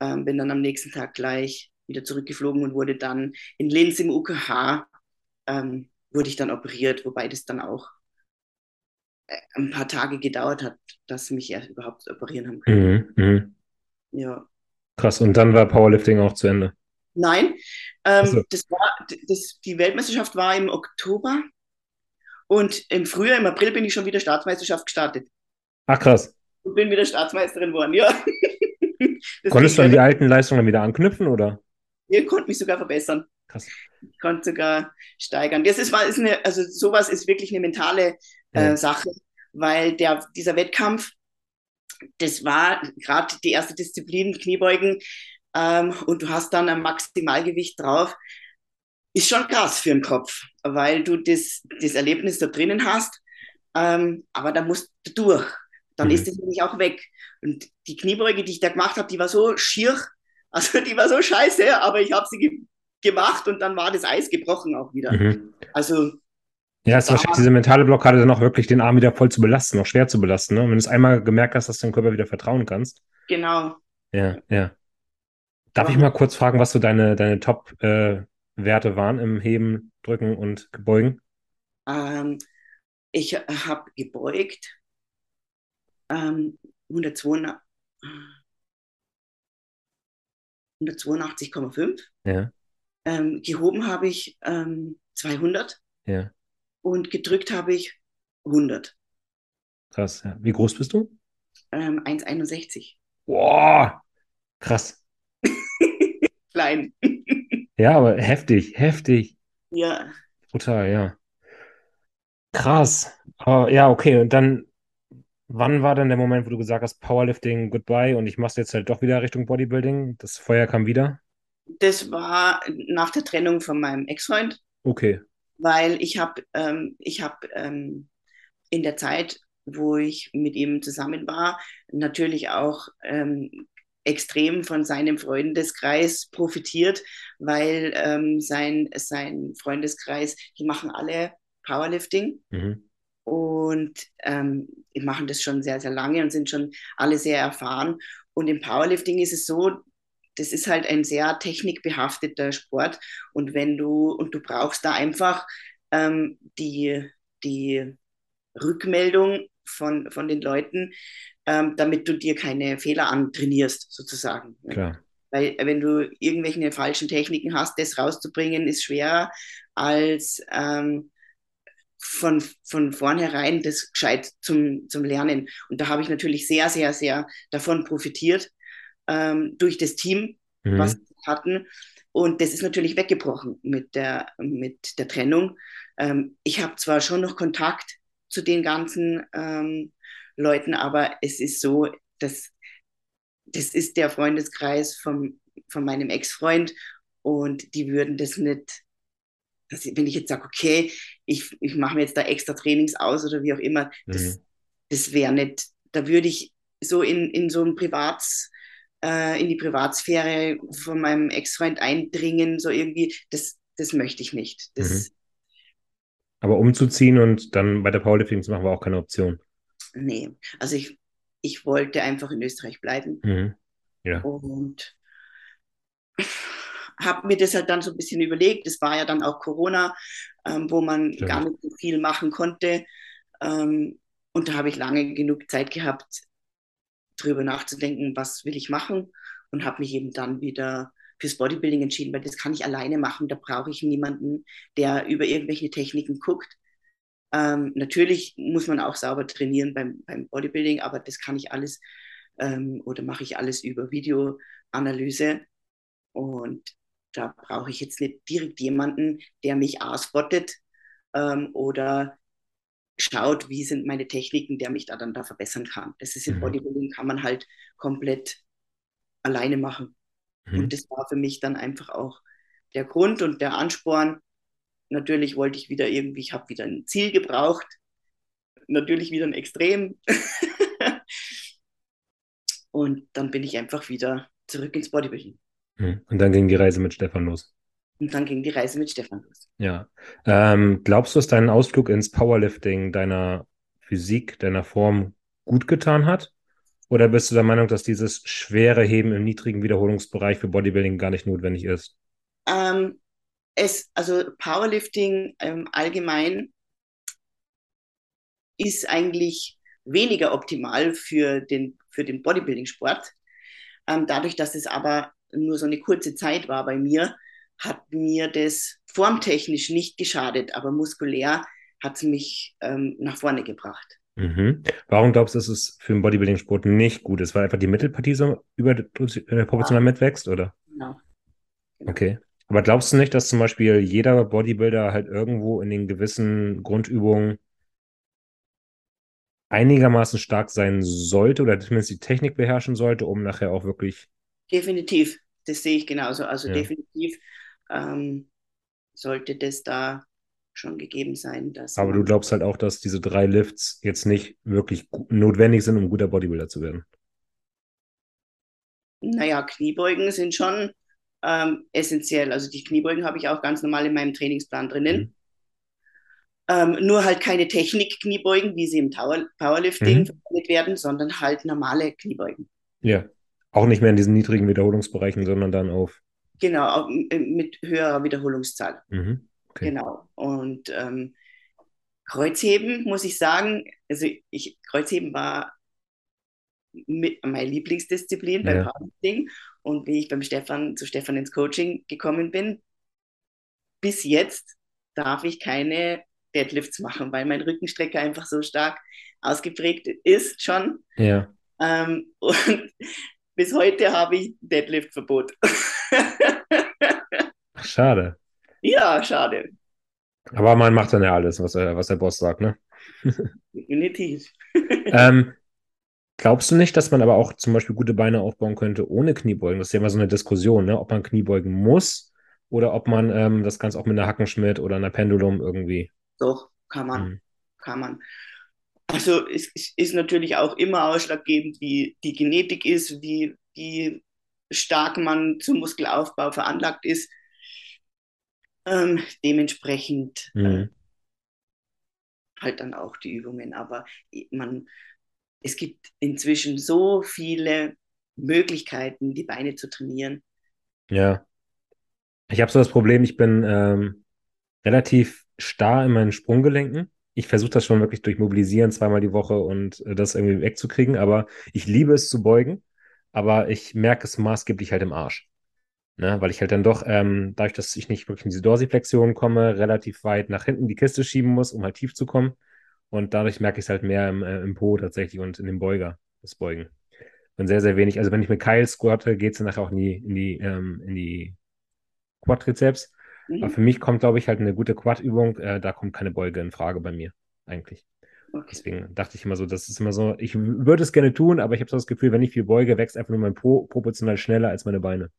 ähm, bin dann am nächsten Tag gleich wieder zurückgeflogen und wurde dann in Linz im UKH, ähm, wurde ich dann operiert, wobei das dann auch äh, ein paar Tage gedauert hat, dass sie mich erst überhaupt operieren haben können. Mhm, mh. Ja. Krass, und dann war Powerlifting auch zu Ende. Nein, ähm, so. das war, das, die Weltmeisterschaft war im Oktober und im Frühjahr, im April bin ich schon wieder Staatsmeisterschaft gestartet. Ach krass. Und bin wieder Staatsmeisterin geworden, ja. Konntest du an die alten Leistungen wieder anknüpfen, oder? Ich konnte mich sogar verbessern. Krass. Ich konnte sogar steigern. Das ist, ist eine, also sowas ist wirklich eine mentale äh, ja. Sache, weil der, dieser Wettkampf, das war gerade die erste Disziplin, Kniebeugen, ähm, und du hast dann ein Maximalgewicht drauf, ist schon krass für den Kopf, weil du das, das Erlebnis da drinnen hast, ähm, aber da musst du durch. Dann mhm. ist es nämlich auch weg. Und die Kniebeuge, die ich da gemacht habe, die war so schier, also die war so scheiße, aber ich habe sie ge gemacht und dann war das Eis gebrochen auch wieder. Mhm. Also ja, es ist wahrscheinlich diese mentale Blockade dann auch wirklich den Arm wieder voll zu belasten, auch schwer zu belasten. Ne? Wenn du es einmal gemerkt hast, dass du dem Körper wieder vertrauen kannst. Genau. Ja, ja. Darf ich mal kurz fragen, was so deine, deine Top-Werte äh, waren im Heben, Drücken und Gebeugen? Ähm, ich habe gebeugt ähm, 182,5. Ja. Ähm, gehoben habe ich ähm, 200. Ja. Und gedrückt habe ich 100. Krass. Ja. Wie groß bist du? Ähm, 1,61. Boah, krass klein. ja, aber heftig, heftig. Ja. Total, ja. Krass. Uh, ja, okay. Und dann, wann war dann der Moment, wo du gesagt hast, Powerlifting, goodbye und ich mache jetzt halt doch wieder Richtung Bodybuilding? Das Feuer kam wieder? Das war nach der Trennung von meinem Ex-Freund. Okay. Weil ich habe ähm, ich hab, ähm, in der Zeit, wo ich mit ihm zusammen war, natürlich auch ähm, extrem von seinem Freundeskreis profitiert, weil ähm, sein, sein Freundeskreis, die machen alle Powerlifting. Mhm. Und ähm, die machen das schon sehr, sehr lange und sind schon alle sehr erfahren. Und im Powerlifting ist es so, das ist halt ein sehr technikbehafteter Sport. Und wenn du, und du brauchst da einfach ähm, die, die Rückmeldung von, von den Leuten, ähm, damit du dir keine Fehler antrainierst, sozusagen. Klar. Weil wenn du irgendwelche falschen Techniken hast, das rauszubringen, ist schwerer als ähm, von, von vornherein das gescheit zum, zum Lernen. Und da habe ich natürlich sehr, sehr, sehr davon profitiert, ähm, durch das Team, mhm. was wir hatten. Und das ist natürlich weggebrochen mit der, mit der Trennung. Ähm, ich habe zwar schon noch Kontakt zu den ganzen ähm, Leuten, aber es ist so, dass das ist der Freundeskreis vom, von meinem Ex-Freund und die würden das nicht, dass, wenn ich jetzt sage, okay, ich, ich mache mir jetzt da extra Trainings aus oder wie auch immer, das, mhm. das wäre nicht, da würde ich so in, in so ein Privats, äh, in die Privatsphäre von meinem Ex-Freund eindringen, so irgendwie, das, das möchte ich nicht. Das, mhm. Aber umzuziehen und dann bei der Powerlifting zu machen, war auch keine Option. Nee, also ich, ich wollte einfach in Österreich bleiben. Mhm. Ja. Und habe mir das halt dann so ein bisschen überlegt. Es war ja dann auch Corona, ähm, wo man Stimmt. gar nicht so viel machen konnte. Ähm, und da habe ich lange genug Zeit gehabt, darüber nachzudenken, was will ich machen. und habe mich eben dann wieder fürs Bodybuilding entschieden, weil das kann ich alleine machen. Da brauche ich niemanden, der über irgendwelche Techniken guckt. Ähm, natürlich muss man auch sauber trainieren beim, beim Bodybuilding, aber das kann ich alles ähm, oder mache ich alles über Videoanalyse. Und da brauche ich jetzt nicht direkt jemanden, der mich ausbottet ähm, oder schaut, wie sind meine Techniken, der mich da dann da verbessern kann. Das ist im mhm. Bodybuilding, kann man halt komplett alleine machen. Mhm. Und das war für mich dann einfach auch der Grund und der Ansporn. Natürlich wollte ich wieder irgendwie, ich habe wieder ein Ziel gebraucht. Natürlich wieder ein Extrem. und dann bin ich einfach wieder zurück ins Bodybuilding. Mhm. Und dann ging die Reise mit Stefan los. Und dann ging die Reise mit Stefan los. Ja. Ähm, glaubst du, dass dein Ausflug ins Powerlifting deiner Physik, deiner Form gut getan hat? Oder bist du der Meinung, dass dieses schwere Heben im niedrigen Wiederholungsbereich für Bodybuilding gar nicht notwendig ist? Ähm, es, also Powerlifting ähm, allgemein ist eigentlich weniger optimal für den, für den Bodybuilding-Sport. Ähm, dadurch, dass es aber nur so eine kurze Zeit war bei mir, hat mir das formtechnisch nicht geschadet, aber muskulär hat es mich ähm, nach vorne gebracht. Mhm. Warum glaubst du, dass es für den Bodybuilding-Sport nicht gut ist? Weil einfach die Mittelpartie so überproportional ja. mitwächst, oder? Genau. genau. Okay. Aber glaubst du nicht, dass zum Beispiel jeder Bodybuilder halt irgendwo in den gewissen Grundübungen einigermaßen stark sein sollte oder zumindest die Technik beherrschen sollte, um nachher auch wirklich. Definitiv, das sehe ich genauso. Also ja. definitiv ähm, sollte das da schon gegeben sein. Dass Aber du glaubst halt auch, dass diese drei Lifts jetzt nicht wirklich notwendig sind, um guter Bodybuilder zu werden? Naja, Kniebeugen sind schon ähm, essentiell. Also die Kniebeugen habe ich auch ganz normal in meinem Trainingsplan drinnen. Mhm. Ähm, nur halt keine Technik-Kniebeugen, wie sie im Tower Powerlifting mhm. verwendet werden, sondern halt normale Kniebeugen. Ja, auch nicht mehr in diesen niedrigen Wiederholungsbereichen, sondern dann auf. Genau, äh, mit höherer Wiederholungszahl. Mhm. Okay. Genau. Und ähm, Kreuzheben, muss ich sagen, also ich, Kreuzheben war mit meine Lieblingsdisziplin ja. beim Powerlifting. Und wie ich beim Stefan zu Stefan ins Coaching gekommen bin, bis jetzt darf ich keine Deadlifts machen, weil mein Rückenstrecker einfach so stark ausgeprägt ist schon. Ja. Ähm, und bis heute habe ich Deadlift-Verbot. Schade. Ja, schade. Aber man macht dann ja alles, was, er, was der Boss sagt, ne? Definitiv. ähm, glaubst du nicht, dass man aber auch zum Beispiel gute Beine aufbauen könnte ohne Kniebeugen? Das ist ja immer so eine Diskussion, ne? ob man Kniebeugen muss oder ob man ähm, das Ganze auch mit einer Hackenschmidt oder einer Pendulum irgendwie. Doch, kann man. Mhm. Kann man. Also es, es, ist natürlich auch immer ausschlaggebend, wie die Genetik ist, wie, wie stark man zum Muskelaufbau veranlagt ist. Ähm, dementsprechend äh, mhm. äh, halt dann auch die Übungen. Aber man, es gibt inzwischen so viele Möglichkeiten, die Beine zu trainieren. Ja. Ich habe so das Problem, ich bin ähm, relativ starr in meinen Sprunggelenken. Ich versuche das schon wirklich durch Mobilisieren zweimal die Woche und äh, das irgendwie wegzukriegen, aber ich liebe es zu beugen, aber ich merke es maßgeblich halt im Arsch. Ne, weil ich halt dann doch, ähm, dadurch, dass ich nicht wirklich in diese Dorsiflexion komme, relativ weit nach hinten die Kiste schieben muss, um halt tief zu kommen. Und dadurch merke ich es halt mehr im, äh, im Po tatsächlich und in dem Beuger, das Beugen. Und sehr, sehr wenig. Also wenn ich mit Keil squatte, geht es dann nachher auch in die, in die, ähm, in die Quadrizeps. Mhm. Aber für mich kommt, glaube ich, halt eine gute Quad-Übung, äh, da kommt keine Beuge in Frage bei mir, eigentlich. Okay. Deswegen dachte ich immer so, das ist immer so, ich würde es gerne tun, aber ich habe so das Gefühl, wenn ich viel beuge, wächst einfach nur mein Po proportional schneller als meine Beine.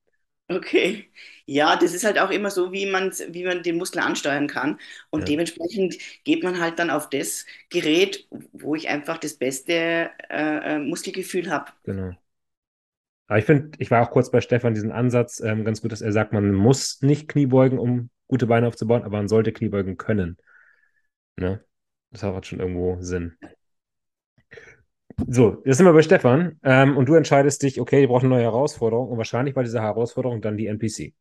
Okay. Ja, das ist halt auch immer so, wie man, wie man den Muskel ansteuern kann. Und ja. dementsprechend geht man halt dann auf das Gerät, wo ich einfach das beste äh, äh Muskelgefühl habe. Genau. Aber ich finde, ich war auch kurz bei Stefan diesen Ansatz ähm, ganz gut, dass er sagt, man muss nicht Kniebeugen, um gute Beine aufzubauen, aber man sollte Kniebeugen können. Ne? Das hat schon irgendwo Sinn. So, jetzt sind wir bei Stefan ähm, und du entscheidest dich, okay, ich brauche eine neue Herausforderung und wahrscheinlich bei dieser Herausforderung dann die NPC.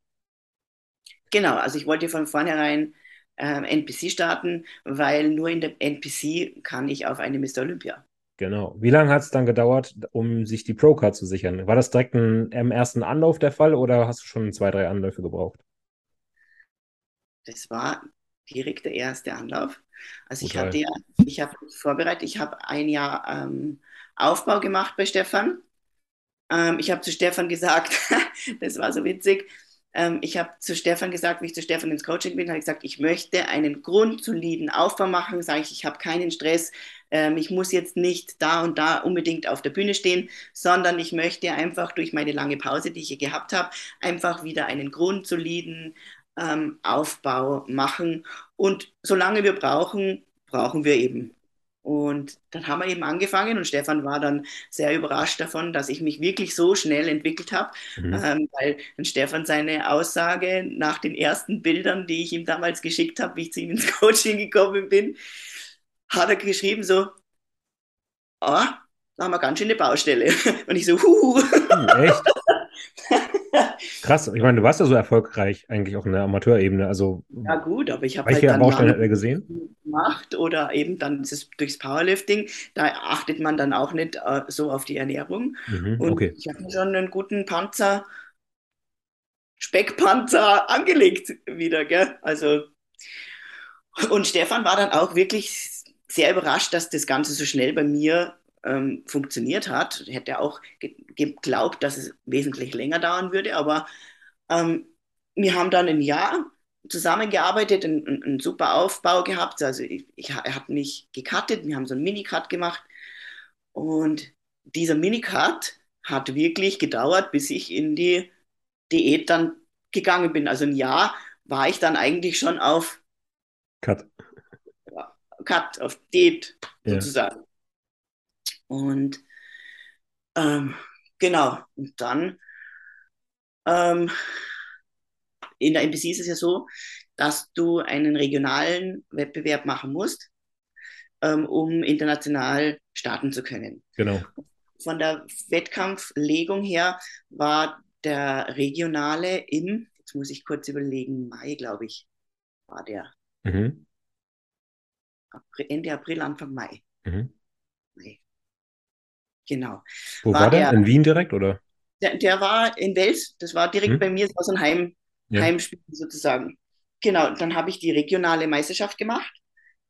Genau, also ich wollte von vornherein äh, NPC starten, weil nur in der NPC kann ich auf eine Mr. Olympia. Genau. Wie lange hat es dann gedauert, um sich die Pro-Card zu sichern? War das direkt ein, im ersten Anlauf der Fall oder hast du schon zwei, drei Anläufe gebraucht? Das war direkt der erste Anlauf. Also ich Total. hatte ja, ich habe vorbereitet, ich habe ein Jahr ähm, Aufbau gemacht bei Stefan. Ähm, ich habe zu Stefan gesagt, das war so witzig, ähm, ich habe zu Stefan gesagt, wie ich zu Stefan ins Coaching bin, habe ich gesagt, ich möchte einen grundsoliden Aufbau machen, sage ich, ich habe keinen Stress, ähm, ich muss jetzt nicht da und da unbedingt auf der Bühne stehen, sondern ich möchte einfach durch meine lange Pause, die ich hier gehabt habe, einfach wieder einen grundsoliden ähm, Aufbau machen. Und solange wir brauchen, brauchen wir eben. Und dann haben wir eben angefangen und Stefan war dann sehr überrascht davon, dass ich mich wirklich so schnell entwickelt habe, Mhm. ähm, weil dann Stefan seine Aussage nach den ersten Bildern, die ich ihm damals geschickt habe, wie ich zu ihm ins Coaching gekommen bin, hat er geschrieben so, ah, da haben wir ganz schön eine Baustelle. Und ich so, huhu. Hm, echt? Krass. Ich meine, du warst ja so erfolgreich eigentlich auch in der Amateurebene. Also, Ja gut, aber ich habe halt dann Baustellen hat er gesehen? gemacht oder eben dann dieses, durchs Powerlifting, da achtet man dann auch nicht äh, so auf die Ernährung. Mhm, Und okay. ich habe schon einen guten Panzer, Speckpanzer angelegt wieder, gell? Also, und Stefan war dann auch wirklich sehr überrascht, dass das Ganze so schnell bei mir ähm, funktioniert hat. Er hätte auch ge geglaubt, dass es wesentlich länger dauern würde, aber ähm, wir haben dann ein Jahr zusammengearbeitet, einen, einen, super Aufbau gehabt. Also ich, ich, er hat mich gecuttet, wir haben so einen Minicut gemacht und dieser Minicut hat wirklich gedauert, bis ich in die Diät dann gegangen bin. Also ein Jahr war ich dann eigentlich schon auf Cut. Cut, auf Diät Ja. sozusagen. Und ähm, genau, und dann ähm, in der NPC ist es ja so, dass du einen regionalen Wettbewerb machen musst, ähm, um international starten zu können. Genau. Von der Wettkampflegung her war der regionale im, jetzt muss ich kurz überlegen, Mai, glaube ich, war der. Mhm. Ende April, Anfang Mai. Mhm. Mai. Genau. Wo War war der? In Wien direkt, oder? Der, der war in Wels, das war direkt Hm? bei mir, das war so ein Heim, Ja. Heimspiel sozusagen. Genau, dann habe ich die regionale Meisterschaft gemacht.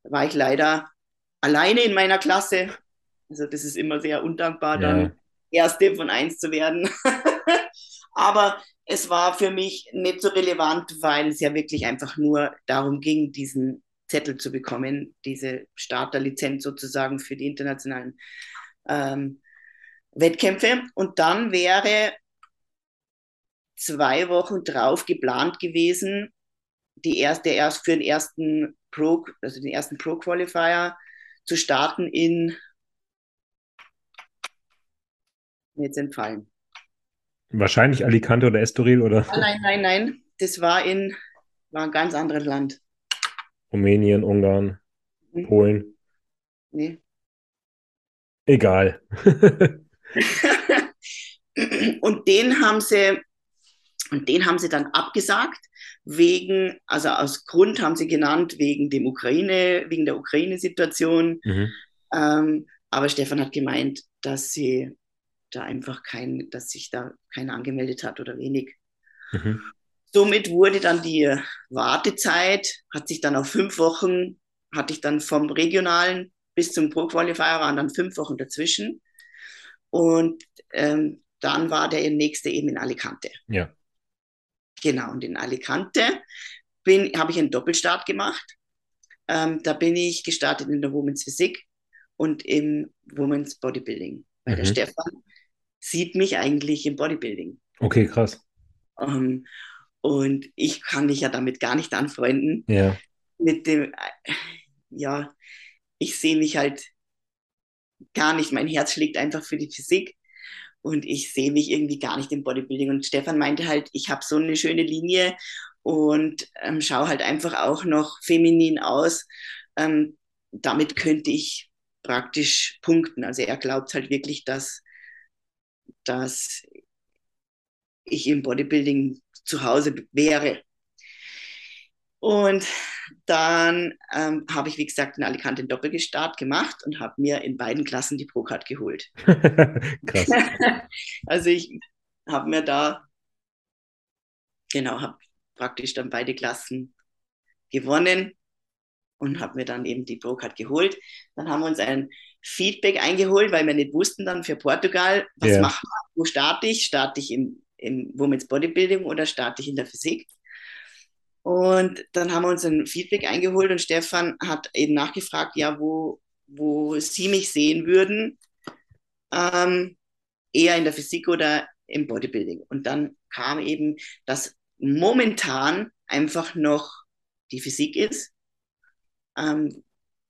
Da war ich leider alleine in meiner Klasse. Also das ist immer sehr undankbar, Ja. dann Erste von eins zu werden. Aber es war für mich nicht so relevant, weil es ja wirklich einfach nur darum ging, diesen Zettel zu bekommen, diese Starterlizenz sozusagen für die internationalen ähm, Wettkämpfe. Und dann wäre zwei Wochen drauf geplant gewesen, die erste, erst für den ersten Pro, also den ersten Pro Qualifier zu starten in mir jetzt entfallen. Wahrscheinlich Alicante oder Estoril oder Ah, nein, nein, nein. Das war in war ein ganz anderes Land. Rumänien, Ungarn, Hm. Polen. Nee. Egal. und den haben sie und den haben sie dann abgesagt wegen also aus Grund haben sie genannt wegen dem Ukraine wegen der Ukraine-Situation Mhm. ähm, aber Stefan hat gemeint dass sie da einfach kein dass sich da keiner angemeldet hat oder wenig Mhm. somit wurde dann die Wartezeit hat sich dann auf fünf Wochen hatte ich dann vom regionalen bis zum Pro Qualifier waren dann fünf Wochen dazwischen und ähm, dann war der nächste eben in Alicante. Ja. Genau, und in Alicante habe ich einen Doppelstart gemacht. Ähm, da bin ich gestartet in der Women's Physik und im Women's Bodybuilding. Weil der Mhm. Stefan sieht mich eigentlich im Bodybuilding. Okay, krass. Ähm, und ich kann mich ja damit gar nicht anfreunden. Ja. Mit dem, äh, ja, ich sehe mich halt gar nicht. Mein Herz schlägt einfach für die Physik und ich sehe mich irgendwie gar nicht im Bodybuilding. Und Stefan meinte halt, ich habe so eine schöne Linie und ähm, schaue halt einfach auch noch feminin aus. Ähm, damit könnte ich praktisch punkten. Also er glaubt halt wirklich, dass, dass ich im Bodybuilding zu Hause wäre. Und dann ähm, habe ich, wie gesagt, in Alicante den Doppelgestart gemacht und habe mir in beiden Klassen die Pro-Card geholt. Krass. also ich habe mir da, genau, habe praktisch dann beide Klassen gewonnen und habe mir dann eben die Pro-Card geholt. Dann haben wir uns ein Feedback eingeholt, weil wir nicht wussten dann für Portugal, was yeah. machen wir, wo starte ich? Starte ich im, im Women's Bodybuilding oder starte ich in der Physik? Und dann haben wir uns ein Feedback eingeholt und Stefan hat eben nachgefragt, ja, wo, wo Sie mich sehen würden, ähm, eher in der Physik oder im Bodybuilding. Und dann kam eben, dass momentan einfach noch die Physik ist, ähm,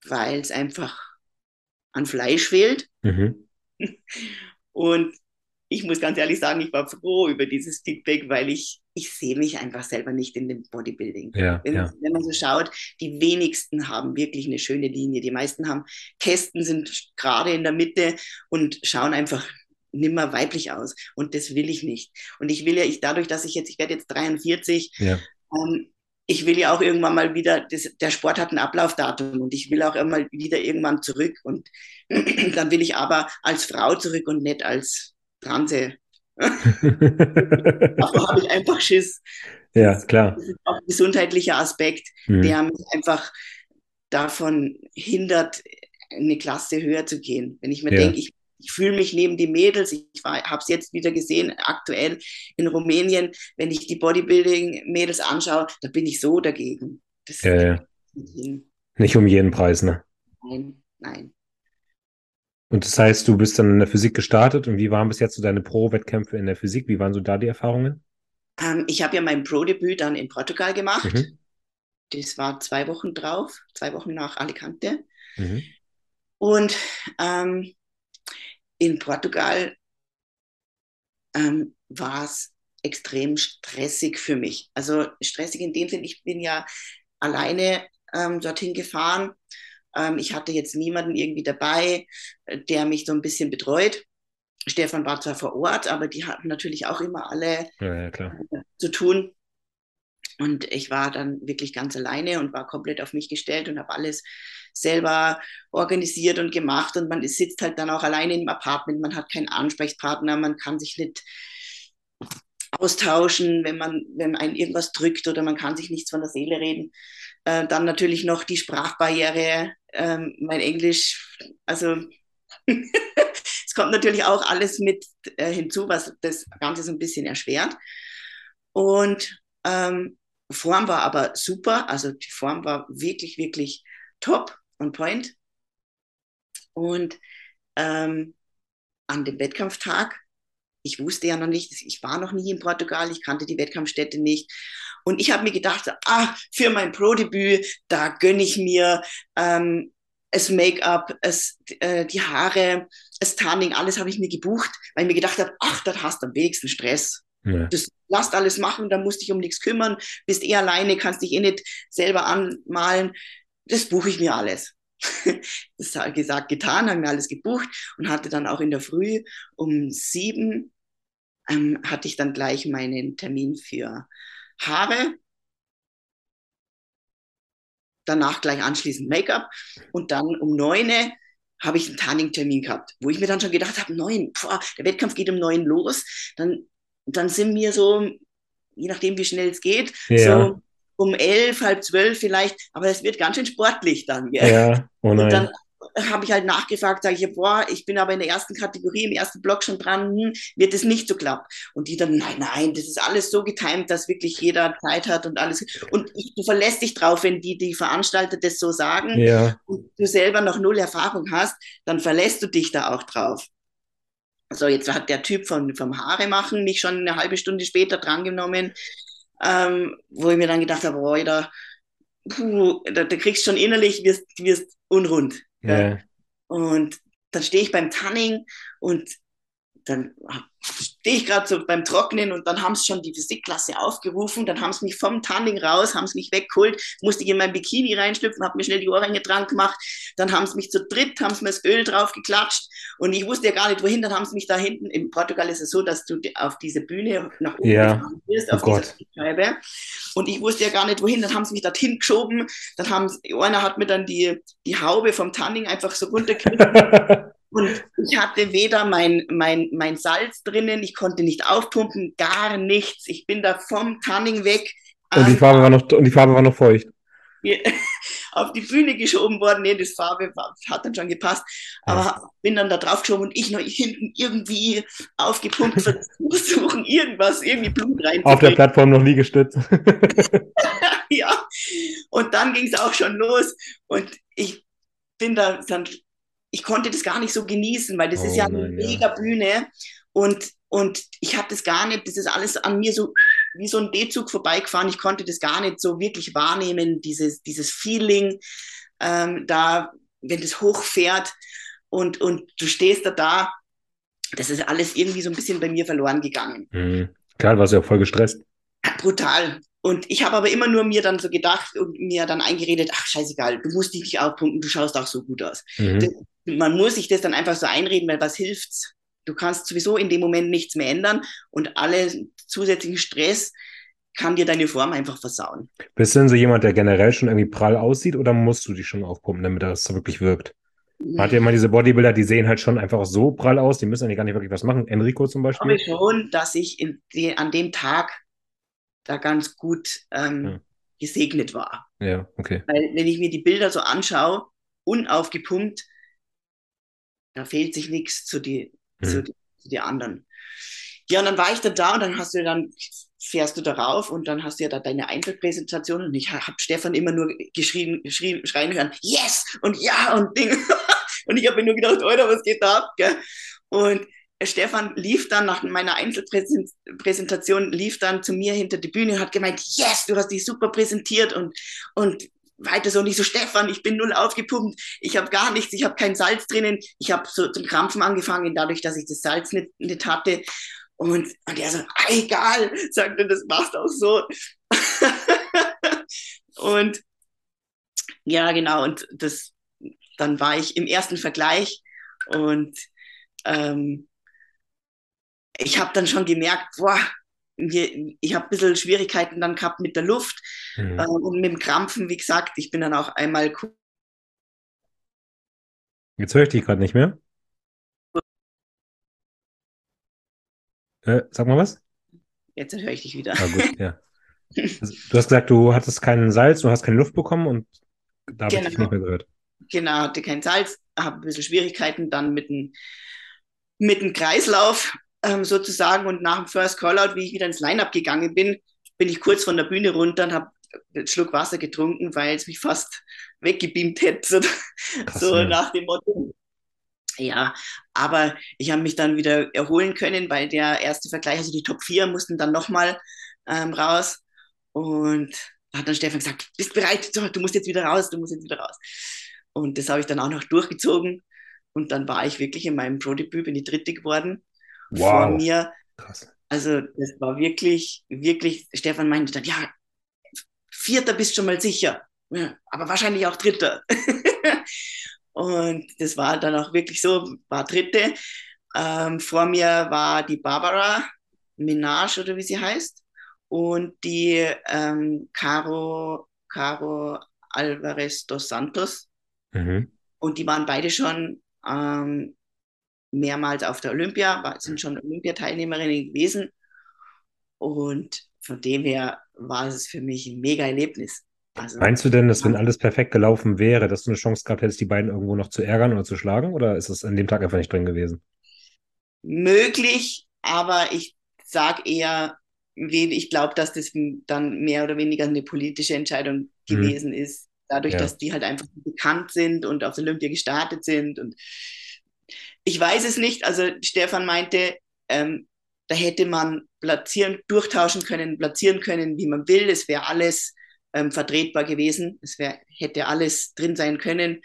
weil es einfach an Fleisch fehlt. Mhm. Und ich muss ganz ehrlich sagen, ich war froh über dieses Feedback, weil ich, ich sehe mich einfach selber nicht in dem Bodybuilding. Ja, wenn, ja. wenn, man so schaut, die wenigsten haben wirklich eine schöne Linie. Die meisten haben Kästen, sind gerade in der Mitte und schauen einfach nimmer weiblich aus. Und das will ich nicht. Und ich will ja, ich dadurch, dass ich jetzt, ich werde jetzt 43, ja. ähm, ich will ja auch irgendwann mal wieder, das, der Sport hat ein Ablaufdatum und ich will auch immer wieder irgendwann zurück. Und dann will ich aber als Frau zurück und nicht als Transe. Aber habe ich einfach Schiss. Ja, klar. Das ist auch ein gesundheitlicher Aspekt, mhm. der mich einfach davon hindert, eine Klasse höher zu gehen. Wenn ich mir ja. denke, ich, ich fühle mich neben die Mädels, ich, ich habe es jetzt wieder gesehen, aktuell in Rumänien, wenn ich die Bodybuilding-Mädels anschaue, da bin ich so dagegen. Das ja, ja. Nicht um jeden Preis, ne? Nein, nein. Und das heißt, du bist dann in der Physik gestartet und wie waren bis jetzt so deine Pro-Wettkämpfe in der Physik? Wie waren so da die Erfahrungen? Ähm, ich habe ja mein Pro-Debüt dann in Portugal gemacht. Mhm. Das war zwei Wochen drauf, zwei Wochen nach Alicante. Mhm. Und ähm, in Portugal ähm, war es extrem stressig für mich. Also stressig in dem Sinne, ich bin ja alleine ähm, dorthin gefahren ähm, ich hatte jetzt niemanden irgendwie dabei, äh, der mich so ein bisschen betreut. Stefan war zwar vor Ort, aber die hatten natürlich auch immer alle ja, ja, äh, zu tun. Und ich war dann wirklich ganz alleine und war komplett auf mich gestellt und habe alles selber organisiert und gemacht. Und man sitzt halt dann auch alleine im Apartment, man hat keinen Ansprechpartner, man kann sich nicht austauschen, wenn man, wenn einen irgendwas drückt oder man kann sich nichts von der Seele reden. Äh, dann natürlich noch die Sprachbarriere, ähm, mein Englisch, also es kommt natürlich auch alles mit äh, hinzu, was das Ganze so ein bisschen erschwert. Und ähm, Form war aber super, also die Form war wirklich, wirklich top, on point. Und ähm, an dem Wettkampftag, ich wusste ja noch nicht, ich war noch nie in Portugal, ich kannte die Wettkampfstätte nicht. Und ich habe mir gedacht, ah, für mein Pro-Debüt, da gönne ich mir ähm, das Make-up, äh, die Haare, das Tanning, alles habe ich mir gebucht, weil ich mir gedacht habe, ach, das hast du am wenigsten Stress. Ja. Das lasst alles machen, da musst dich um nichts kümmern, bist eh alleine, kannst dich eh nicht selber anmalen. Das buche ich mir alles. das habe gesagt, getan, haben mir alles gebucht und hatte dann auch in der Früh um sieben ähm, hatte ich dann gleich meinen Termin für Haare, danach gleich anschließend Make-up und dann um neun habe ich einen Tanning-Termin gehabt, wo ich mir dann schon gedacht habe, neun, boah, der Wettkampf geht um neun los, dann, dann sind wir so, je nachdem wie schnell es geht, ja. so um elf, halb zwölf vielleicht, aber es wird ganz schön sportlich dann. Gell? Ja, oh nein. Und dann habe ich halt nachgefragt, sage ich, boah, ich bin aber in der ersten Kategorie, im ersten Block schon dran, hm, wird es nicht so klappen. Und die dann, nein, nein, das ist alles so getimt, dass wirklich jeder Zeit hat und alles. Und ich, du verlässt dich drauf, wenn die, die Veranstalter das so sagen ja. und du selber noch null Erfahrung hast, dann verlässt du dich da auch drauf. So, jetzt hat der Typ von, vom Haare machen mich schon eine halbe Stunde später drangenommen, ähm, wo ich mir dann gedacht habe, boah, da, puh, da, da kriegst schon innerlich, wirst, wirst unrund. Ja. Und dann stehe ich beim Tanning und dann stehe ich gerade so beim Trocknen und dann haben sie schon die Physikklasse aufgerufen, dann haben sie mich vom Tanning raus, haben sie mich weggeholt, musste ich in mein Bikini reinschlüpfen, habe mir schnell die Ohrringe dran gemacht, dann haben sie mich zu dritt, haben sie mir das Öl drauf geklatscht und ich wusste ja gar nicht wohin, dann haben sie mich da hinten, in Portugal ist es so, dass du auf diese Bühne nach oben ja. wirst, oh auf Gott. dieser Scheibe und ich wusste ja gar nicht wohin, dann haben sie mich dorthin geschoben, dann haben sie, einer hat mir dann die, die Haube vom Tanning einfach so runtergekriegt und ich hatte weder mein, mein, mein Salz drinnen, ich konnte nicht aufpumpen, gar nichts. Ich bin da vom Tanning weg. Und die Farbe war noch, und die Farbe war noch feucht. auf die Bühne geschoben worden. Nee, das Farbe war, hat dann schon gepasst. Aber Ja. bin dann da drauf geschoben und ich noch hinten irgendwie aufgepumpt versuchen, irgendwas, irgendwie Blut Auf der. Plattform noch nie gestützt. ja. Und dann ging es auch schon los. Und ich bin da dann, ich konnte das gar nicht so genießen, weil das Oh ist ja eine nein, ja. mega Bühne. Und, und ich habe das gar nicht, das ist alles an mir so wie so ein D-Zug vorbeigefahren. Ich konnte das gar nicht so wirklich wahrnehmen, dieses, dieses Feeling, ähm, da, wenn das hochfährt und, und du stehst da da. Das ist alles irgendwie so ein bisschen bei mir verloren gegangen Mhm. Klar, warst du ja auch voll gestresst. Brutal. Und ich habe aber immer nur mir dann so gedacht und mir dann eingeredet, ach scheißegal, du musst dich nicht aufpumpen, du schaust auch so gut aus. Mhm. Das, man muss sich das dann einfach so einreden, weil was hilft's? Du kannst sowieso in dem Moment nichts mehr ändern und alle zusätzlichen Stress kann dir deine Form einfach versauen. Bist du denn so jemand, der generell schon irgendwie prall aussieht oder musst du dich schon aufpumpen, damit das wirklich wirkt? Man hat ja immer diese Bodybuilder, die sehen halt schon einfach so prall aus, die müssen eigentlich gar nicht wirklich was machen. Enrico zum Ich glaube Beispiel. schon, dass ich in an dem Tag da ganz gut ähm, Ja. gesegnet war. Ja, okay. Weil wenn ich mir die Bilder so anschaue, unaufgepumpt, da fehlt sich nichts zu die, Mhm. zu, die, zu die anderen. Ja, und dann war ich dann da und dann hast du dann fährst du darauf und dann hast du ja da deine Einzelpräsentation und ich habe Stefan immer nur geschrien, geschrien, schreien hören, yes und ja und Ding. und ich habe mir nur gedacht, Alter, was geht da ab? Gell? Und Stefan lief dann nach meiner Einzelpräsentation, lief dann zu mir hinter die Bühne und hat gemeint, yes, du hast dich super präsentiert und, und weiter so nicht so, Stefan, ich bin null aufgepumpt, ich habe gar nichts, ich habe kein Salz drinnen, ich habe so zum Krampfen angefangen, dadurch, dass ich das Salz nicht, nicht hatte. Und, und er so, ah, egal, sagte, das machst auch so. und ja, genau, und das, dann war ich im ersten Vergleich und ähm, ich habe dann schon gemerkt, boah, ich habe ein bisschen Schwierigkeiten dann gehabt mit der Luft Mhm. äh, und mit dem Krampfen, wie gesagt. Ich bin dann auch einmal Jetzt höre ich dich gerade nicht mehr. Äh, sag mal was? jetzt höre ich dich wieder. Ah, gut, ja. Also, du hast gesagt, du hattest keinen Salz, du hast keine Luft bekommen und da habe ich dich Genau. nicht mehr gehört. Genau, hatte kein Salz, habe ein bisschen Schwierigkeiten dann mit dem, mit dem Kreislauf ähm, sozusagen und nach dem First Callout, wie ich wieder ins Line-Up gegangen bin, bin ich kurz von der Bühne runter und habe einen Schluck Wasser getrunken, weil es mich fast weggebeamt hätte, so, Krass, so ja. nach dem Motto. Ja, aber ich habe mich dann wieder erholen können, weil der erste Vergleich, also die Top 4 mussten dann nochmal ähm, raus und da hat dann Stefan gesagt, bist bereit, so, du musst jetzt wieder raus, du musst jetzt wieder raus. Und das habe ich dann auch noch durchgezogen. Und dann war ich wirklich in meinem Pro-Debüt, bin die dritte geworden. Vor Wow. mir. Krass. Also das war wirklich, wirklich, Stefan meinte dann, ja, vierter bist schon mal sicher. Ja, aber wahrscheinlich auch dritter. Und das war dann auch wirklich so, war dritte. Ähm, vor mir war die Barbara Minaj oder wie sie heißt. Und die ähm, Caro, Caro Alvarez dos Santos. Mhm. Und die waren beide schon ähm, mehrmals auf der Olympia, war, sind schon Olympiateilnehmerinnen gewesen. Und von dem her war es für mich ein mega Erlebnis. Also, Meinst du denn, dass wenn alles perfekt gelaufen wäre, dass du eine Chance gehabt hättest, die beiden irgendwo noch zu ärgern oder zu schlagen? Oder ist es an dem Tag einfach nicht drin gewesen? möglich, aber ich sage eher, ich glaube, dass das dann mehr oder weniger eine politische Entscheidung Mhm. gewesen ist, dadurch, Ja. dass die halt einfach bekannt sind und auf Olympia gestartet sind. Und ich weiß es nicht. Also Stefan meinte, ähm, da hätte man platzieren, durchtauschen können, platzieren können, wie man will. Es wäre alles ähm, vertretbar gewesen. Es wär, hätte alles drin sein können.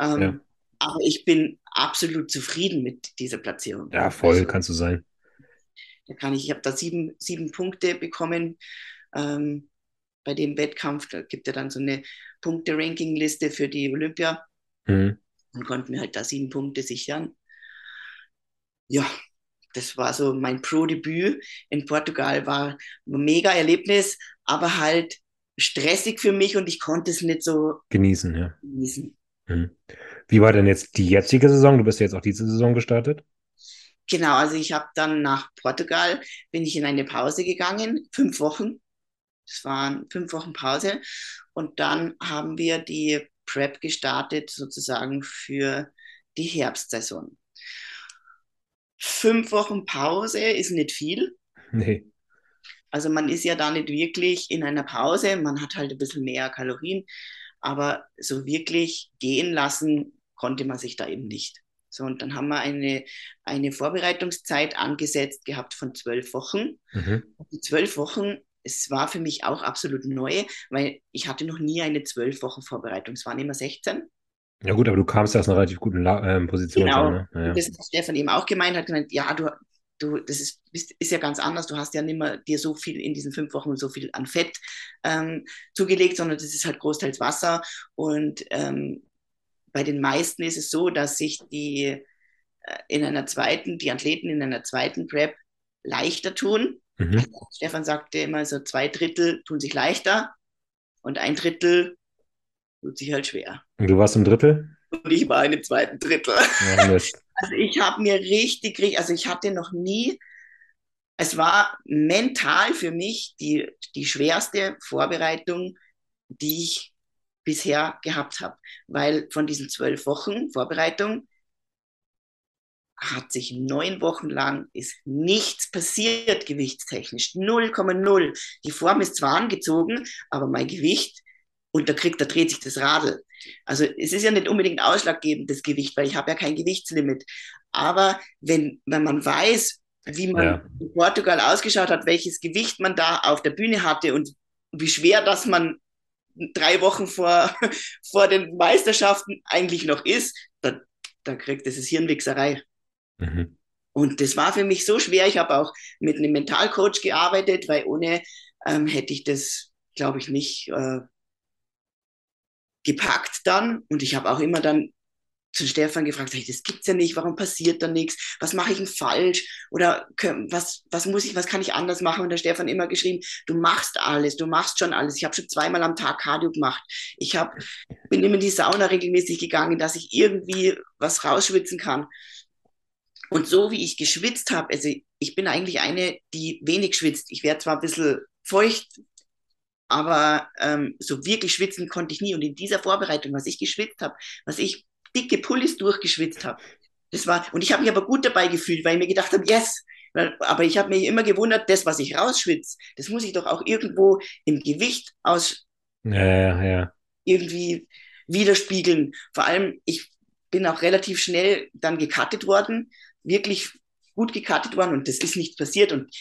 Ähm, Ja. Aber ich bin absolut zufrieden mit dieser Platzierung. Ja, voll also, kannst du sein. Da kann ich, ich habe da sieben, sieben Punkte bekommen ähm, bei dem Wettkampf. Da gibt es ja dann so eine Punkte-Ranking-Liste für die Olympia. Mhm. Und konnten mir halt da sieben Punkte sichern. Ja, das war so mein Pro-Debüt in Portugal, war ein mega Erlebnis, aber halt stressig für mich und ich konnte es nicht so genießen. Ja. genießen. Mhm. Wie war denn jetzt die jetzige Saison? Du bist ja jetzt auch diese Saison gestartet. Genau, also ich habe dann nach Portugal, bin ich in eine Pause gegangen, fünf Wochen. Das waren fünf Wochen Pause. Und dann haben wir die Prep gestartet, sozusagen für die Herbstsaison. Fünf Wochen Pause ist nicht viel. Nee. Also man ist ja da nicht wirklich in einer Pause, man hat halt ein bisschen mehr Kalorien, aber so wirklich gehen lassen konnte man sich da eben nicht. So, und dann haben wir eine, eine Vorbereitungszeit angesetzt gehabt von zwölf Wochen. Mhm. Die zwölf Wochen, es war für mich auch absolut neu, weil ich hatte noch nie eine zwölf Wochen Vorbereitung. Es waren immer 16. Ja gut, aber du kamst ja aus einer relativ guten La äh, Position. Genau, schon, ne? ja. das hat Stefan eben auch gemeint, hat gemeint, ja, du, du, das ist, ist, ist ja ganz anders. Du hast ja nicht mehr dir so viel in diesen fünf Wochen so viel an Fett ähm, zugelegt, sondern das ist halt großteils Wasser. Und ähm, bei den meisten ist es so, dass sich die äh, in einer zweiten, die Athleten in einer zweiten Prep leichter tun. Mhm. Also Stefan sagte immer so zwei Drittel tun sich leichter und ein Drittel tut sich halt schwer. Und du warst im Drittel? Und ich war in dem zweiten Drittel. Ja, also ich habe mir richtig, also ich hatte noch nie, es war mental für mich die, die schwerste Vorbereitung, die ich bisher gehabt habe. Weil von diesen zwölf Wochen Vorbereitung hat sich neun Wochen lang ist nichts passiert gewichtstechnisch. 0,0. Die Form ist zwar angezogen, aber mein Gewicht und da kriegt, da dreht sich das Radl. Also es ist ja nicht unbedingt ausschlaggebend, das Gewicht, weil ich habe ja kein Gewichtslimit. Aber wenn, wenn man weiß, wie man ja. in Portugal ausgeschaut hat, welches Gewicht man da auf der Bühne hatte und wie schwer das man drei Wochen vor, vor den Meisterschaften eigentlich noch ist, da, da kriegt das ist Hirnwichserei. Mhm. Und das war für mich so schwer. Ich habe auch mit einem Mentalcoach gearbeitet, weil ohne ähm, hätte ich das, glaube ich, nicht äh, gepackt dann. Und ich habe auch immer dann zu Stefan gefragt, hey, das gibt's ja nicht, warum passiert da nichts? Was mache ich denn falsch? Oder was, was muss ich, was kann ich anders machen? Und der Stefan immer geschrieben, du machst alles, du machst schon alles. Ich habe schon zweimal am Tag Cardio gemacht. Ich hab, bin immer in die Sauna regelmäßig gegangen, dass ich irgendwie was rausschwitzen kann. Und so wie ich geschwitzt habe, also ich bin eigentlich eine, die wenig schwitzt. Ich werde zwar ein bisschen feucht, aber ähm, so wirklich schwitzen konnte ich nie. Und in dieser Vorbereitung, was ich geschwitzt habe, was ich dicke Pullis durchgeschwitzt habe, das war, und ich habe mich aber gut dabei gefühlt, weil ich mir gedacht habe, yes, aber ich habe mich immer gewundert, das, was ich rausschwitze, das muss ich doch auch irgendwo im Gewicht aus ja, ja, ja. irgendwie widerspiegeln. Vor allem, ich bin auch relativ schnell dann gecuttet worden, wirklich gut gecuttet worden und das ist nichts passiert. Und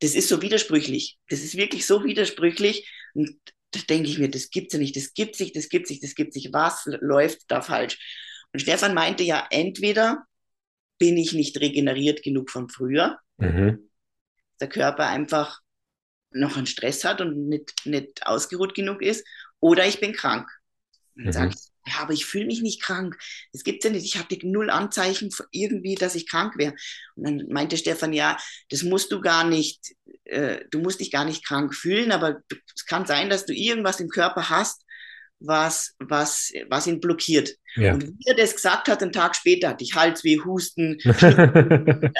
das ist so widersprüchlich. Das ist wirklich so widersprüchlich. Und da denke ich mir, das gibt's ja nicht, das gibt sich, das gibt sich, das gibt sich. Was läuft da falsch? Und Stefan meinte ja, entweder bin ich nicht regeneriert genug von früher, mhm. der Körper einfach noch einen Stress hat und nicht, nicht ausgeruht genug ist, oder ich bin krank. Dann mhm. sage ich, ja, aber ich fühle mich nicht krank. Das gibt's ja nicht. Ich hatte null Anzeichen irgendwie, dass ich krank wäre. Und dann meinte Stefan, ja, das musst du gar nicht, äh, du musst dich gar nicht krank fühlen, aber es kann sein, dass du irgendwas im Körper hast, was, was, was ihn blockiert. Ja. Und wie er das gesagt hat, einen Tag später hatte ich Halsweh, Husten.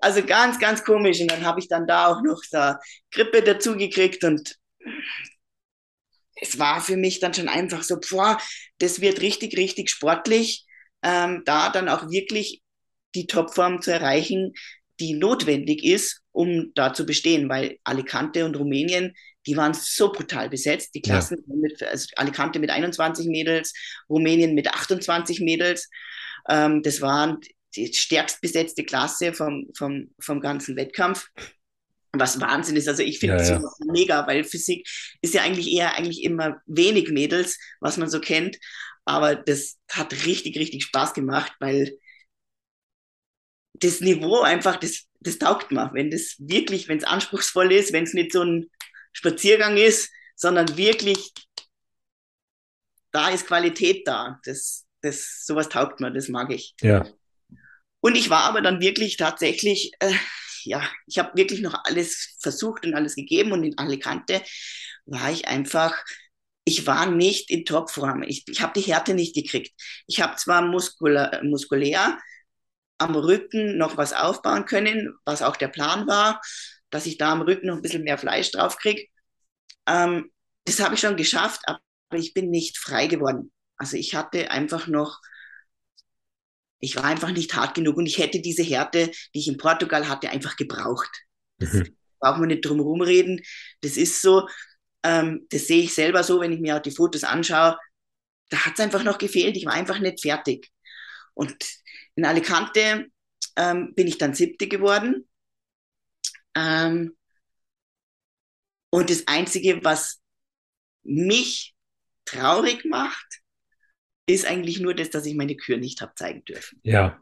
also ganz, ganz komisch. Und dann habe ich dann da auch noch da Grippe dazu gekriegt und es war für mich dann schon einfach so, boah, das wird richtig, richtig sportlich, ähm, da dann auch wirklich die Topform zu erreichen, die notwendig ist, um da zu bestehen, weil Alicante und Rumänien, die waren so brutal besetzt. Die Klassen ja. mit, also Alicante mit 21 Mädels, Rumänien mit 28 Mädels. Ähm, das waren die stärkst besetzte Klasse vom, vom, vom ganzen Wettkampf was Wahnsinn ist. Also ich finde es ja, ja. mega, weil Physik ist ja eigentlich eher eigentlich immer wenig Mädels, was man so kennt. aber das hat richtig, richtig Spaß gemacht, weil das Niveau einfach, das, das taugt mir. Wenn das wirklich, wenn es anspruchsvoll ist, wenn es nicht so ein Spaziergang ist, sondern wirklich, da ist Qualität da. Das, das, sowas taugt mir, das mag ich. Ja. Und ich war aber dann wirklich tatsächlich, äh, ja, ich habe wirklich noch alles versucht und alles gegeben und in Alicante war ich einfach, ich war nicht in Topform. Ich, ich habe die Härte nicht gekriegt. Ich habe zwar muskulär, muskulär am Rücken noch was aufbauen können, was auch der Plan war, dass ich da am Rücken noch ein bisschen mehr Fleisch drauf kriege. Ähm, das habe ich schon geschafft, aber ich bin nicht frei geworden. Also ich hatte einfach noch, ich war einfach nicht hart genug und ich hätte diese Härte, die ich in Portugal hatte, einfach gebraucht. Das mhm. braucht man nicht drum herum reden. Das ist so, ähm, das sehe ich selber so, wenn ich mir auch die Fotos anschaue. Da hat es einfach noch gefehlt. Ich war einfach nicht fertig. Und in Alicante ähm, bin ich dann siebte geworden. Ähm, und das Einzige, was mich traurig macht, ist eigentlich nur das, dass ich meine Kür nicht habe zeigen dürfen. Ja.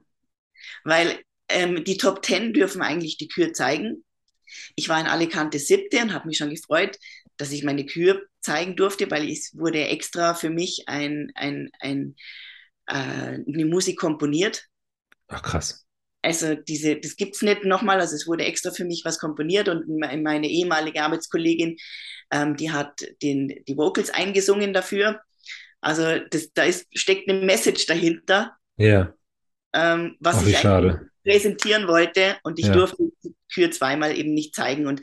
Weil ähm, die Top Ten dürfen eigentlich die Kür zeigen. Ich war in Alicante siebte und habe mich schon gefreut, dass ich meine Kür zeigen durfte, weil es wurde extra für mich ein, ein, ein, äh, eine Musik komponiert Ach krass. Also diese, das gibt es nicht nochmal, also es wurde extra für mich was komponiert und meine ehemalige Arbeitskollegin, ähm, die hat den, die Vocals eingesungen dafür. Also das, da ist, steckt eine Message dahinter, ja. ähm, was Ach, ich schade. präsentieren wollte und ich ja. durfte die Kür zweimal eben nicht zeigen. Und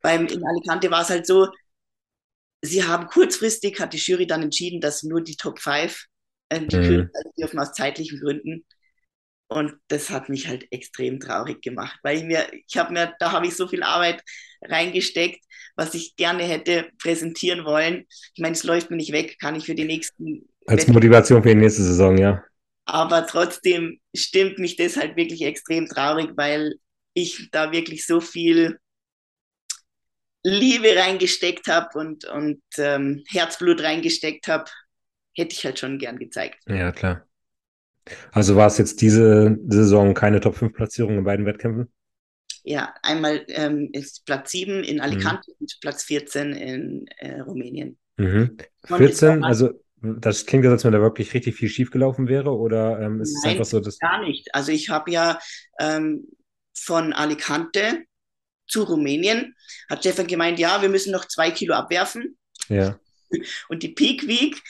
beim in Alicante war es halt so, sie haben kurzfristig, hat die Jury dann entschieden, dass nur die Top 5 äh, die mhm. Kür dürfen aus zeitlichen Gründen. Und das hat mich halt extrem traurig gemacht, weil ich mir, ich habe mir, da habe ich so viel Arbeit reingesteckt, was ich gerne hätte präsentieren wollen. Ich meine, es läuft mir nicht weg, kann ich für die nächsten. Als Motivation für die nächste Saison, ja. Aber trotzdem stimmt mich das halt wirklich extrem traurig, weil ich da wirklich so viel Liebe reingesteckt habe und, und ähm, Herzblut reingesteckt habe, hätte ich halt schon gern gezeigt. Ja, klar. Also war es jetzt diese Saison keine Top 5 Platzierung in beiden Wettkämpfen? Ja, einmal ähm, ist Platz 7 in Alicante mhm. und Platz 14 in äh, Rumänien. Mhm. 14, also das klingt, als wenn da wirklich richtig viel schiefgelaufen wäre oder ähm, ist Nein, es einfach so, dass. Gar nicht. Also ich habe ja ähm, von Alicante zu Rumänien, hat Stefan gemeint, ja, wir müssen noch zwei Kilo abwerfen. Ja. Und die Peak Week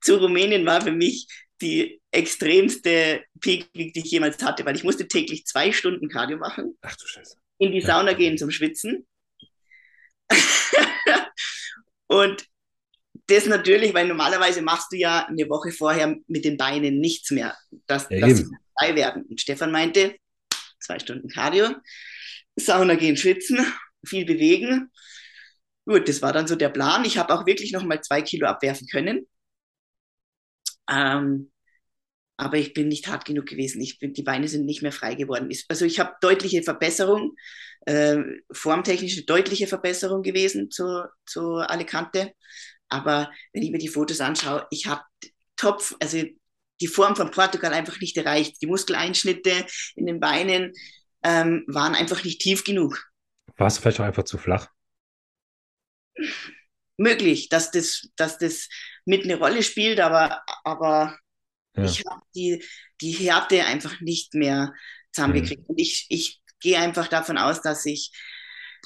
zu Rumänien war für mich die extremste Peak, die ich jemals hatte, weil ich musste täglich zwei Stunden Cardio machen. Ach du Scheiße. In die Sauna gehen zum Schwitzen. und das natürlich, weil normalerweise machst du ja eine Woche vorher mit den Beinen nichts mehr, dass, ja, dass sie frei werden. Und Stefan meinte, zwei Stunden Cardio, Sauna gehen, schwitzen, viel bewegen. Gut, das war dann so der Plan. Ich habe auch wirklich noch mal zwei Kilo abwerfen können. Ähm, aber ich bin nicht hart genug gewesen. Ich bin, die Beine sind nicht mehr frei geworden. Also ich habe deutliche Verbesserung, äh, formtechnische deutliche Verbesserung gewesen zu, zu Alicante. Aber wenn ich mir die Fotos anschaue, ich habe Topf, also die Form von Portugal einfach nicht erreicht. Die Muskeleinschnitte in den Beinen ähm, waren einfach nicht tief genug. War es vielleicht auch einfach zu flach? Möglich, dass das, dass das mit eine Rolle spielt, aber, aber ja. Ich habe die, die Härte einfach nicht mehr zusammengekriegt. Mhm. Und ich, ich gehe einfach davon aus, dass ich,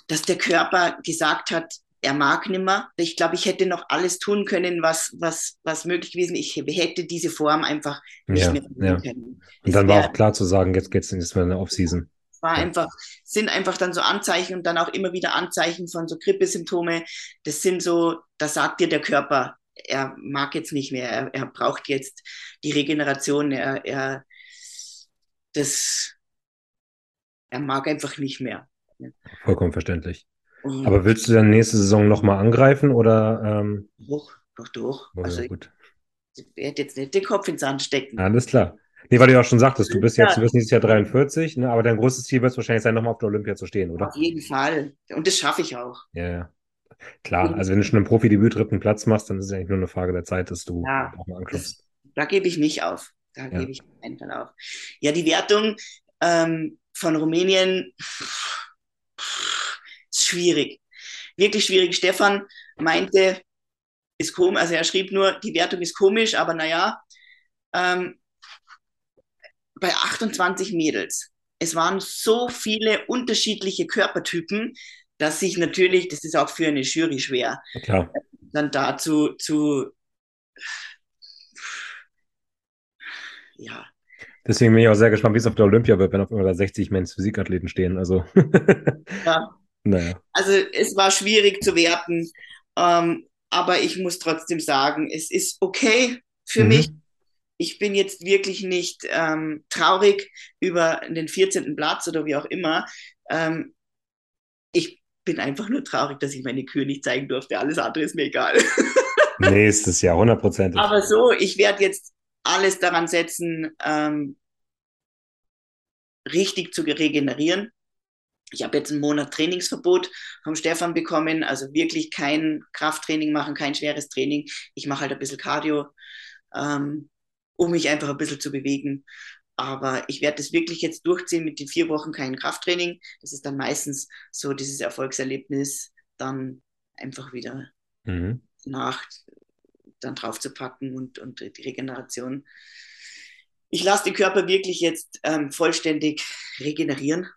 dass der Körper gesagt hat, er mag nimmer. Ich glaube, ich hätte noch alles tun können, was, was, was möglich gewesen. Ich hätte diese Form einfach nicht ja, mehr ja. können. Und dann war auch klar zu sagen, jetzt geht es nicht mehr in der Offseason. War ja. einfach, sind einfach dann so Anzeichen und dann auch immer wieder Anzeichen von so Grippesymptome. Das sind so, da sagt dir der Körper, er mag jetzt nicht mehr, er, er braucht jetzt die Regeneration, er, er, das, er mag einfach nicht mehr. Vollkommen verständlich. Und Aber willst du dann nächste Saison nochmal angreifen oder? Ähm... Doch, doch, doch. Oh, also gut. ich werde jetzt nicht den Kopf ins Sand stecken. Alles klar. Nee, weil du ja auch schon sagtest, du bist jetzt, du bist nächstes Jahr 43, ne, aber dein großes Ziel wird es wahrscheinlich sein, nochmal auf der Olympia zu stehen, oder? Auf jeden Fall. Und das schaffe ich auch. Ja, ja. Klar, also wenn du schon im Profidebüt dritten Platz machst, dann ist es eigentlich nur eine Frage der Zeit, dass du ja, auch mal anklopfst. da gebe ich nicht auf. Da ja. gebe ich keinen Fall auf. Ja, die Wertung ähm, von Rumänien ist schwierig. Wirklich schwierig. Stefan meinte, ist komisch, also er schrieb nur, die Wertung ist komisch, aber naja, ähm, bei 28 Mädels. Es waren so viele unterschiedliche Körpertypen, dass sich natürlich, das ist auch für eine Jury schwer, Klar. dann dazu zu, ja. Deswegen bin ich auch sehr gespannt, wie es auf der Olympia wird, wenn auf einmal 60 Men's Physikathleten stehen. Also. ja. Naja. Also es war schwierig zu werten, ähm, aber ich muss trotzdem sagen, es ist okay für mhm. mich. Ich bin jetzt wirklich nicht ähm, traurig über den 14. Platz oder wie auch immer. Ähm, bin einfach nur traurig, dass ich meine Kühe nicht zeigen durfte. Alles andere ist mir egal. Nächstes Jahr, hundertprozentig. Aber so, ich werde jetzt alles daran setzen, ähm, richtig zu regenerieren. Ich habe jetzt einen Monat Trainingsverbot vom Stefan bekommen, also wirklich kein Krafttraining machen, kein schweres Training. Ich mache halt ein bisschen Cardio, ähm, um mich einfach ein bisschen zu bewegen. Aber ich werde das wirklich jetzt durchziehen mit den vier Wochen kein Krafttraining. Das ist dann meistens so dieses Erfolgserlebnis, dann einfach wieder mhm. nach dann drauf zu packen und, und die Regeneration. Ich lasse den Körper wirklich jetzt ähm, vollständig regenerieren.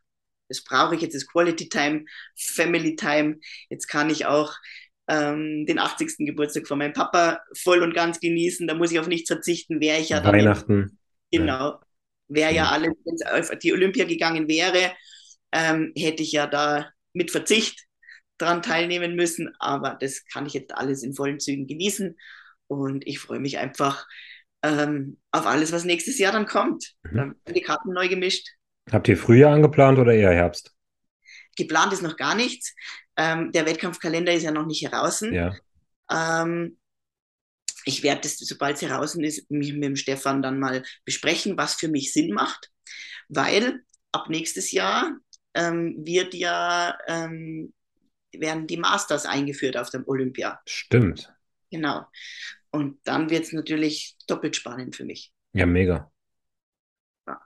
Das brauche ich jetzt, ist Quality Time, Family Time. Jetzt kann ich auch ähm, den 80. Geburtstag von meinem Papa voll und ganz genießen. Da muss ich auf nichts verzichten, wäre ich ja dann. Weihnachten. Genau. Wäre ja alles, wenn es auf die Olympia gegangen wäre, ähm, hätte ich ja da mit Verzicht daran teilnehmen müssen. Aber das kann ich jetzt alles in vollen Zügen genießen. Und ich freue mich einfach ähm, auf alles, was nächstes Jahr dann kommt. Mhm. Dann werden die Karten neu gemischt. Habt ihr Frühjahr angeplant oder eher Herbst? Geplant ist noch gar nichts. Ähm, der Wettkampfkalender ist ja noch nicht heraus. Ja. Ähm, ich werde das, sobald es heraus ist, mich mit dem Stefan dann mal besprechen, was für mich Sinn macht, weil ab nächstes Jahr ähm, wird ja, ähm, werden die Masters eingeführt auf dem Olympia. Stimmt. Genau. Und dann wird es natürlich doppelt spannend für mich. Ja, mega. Ja.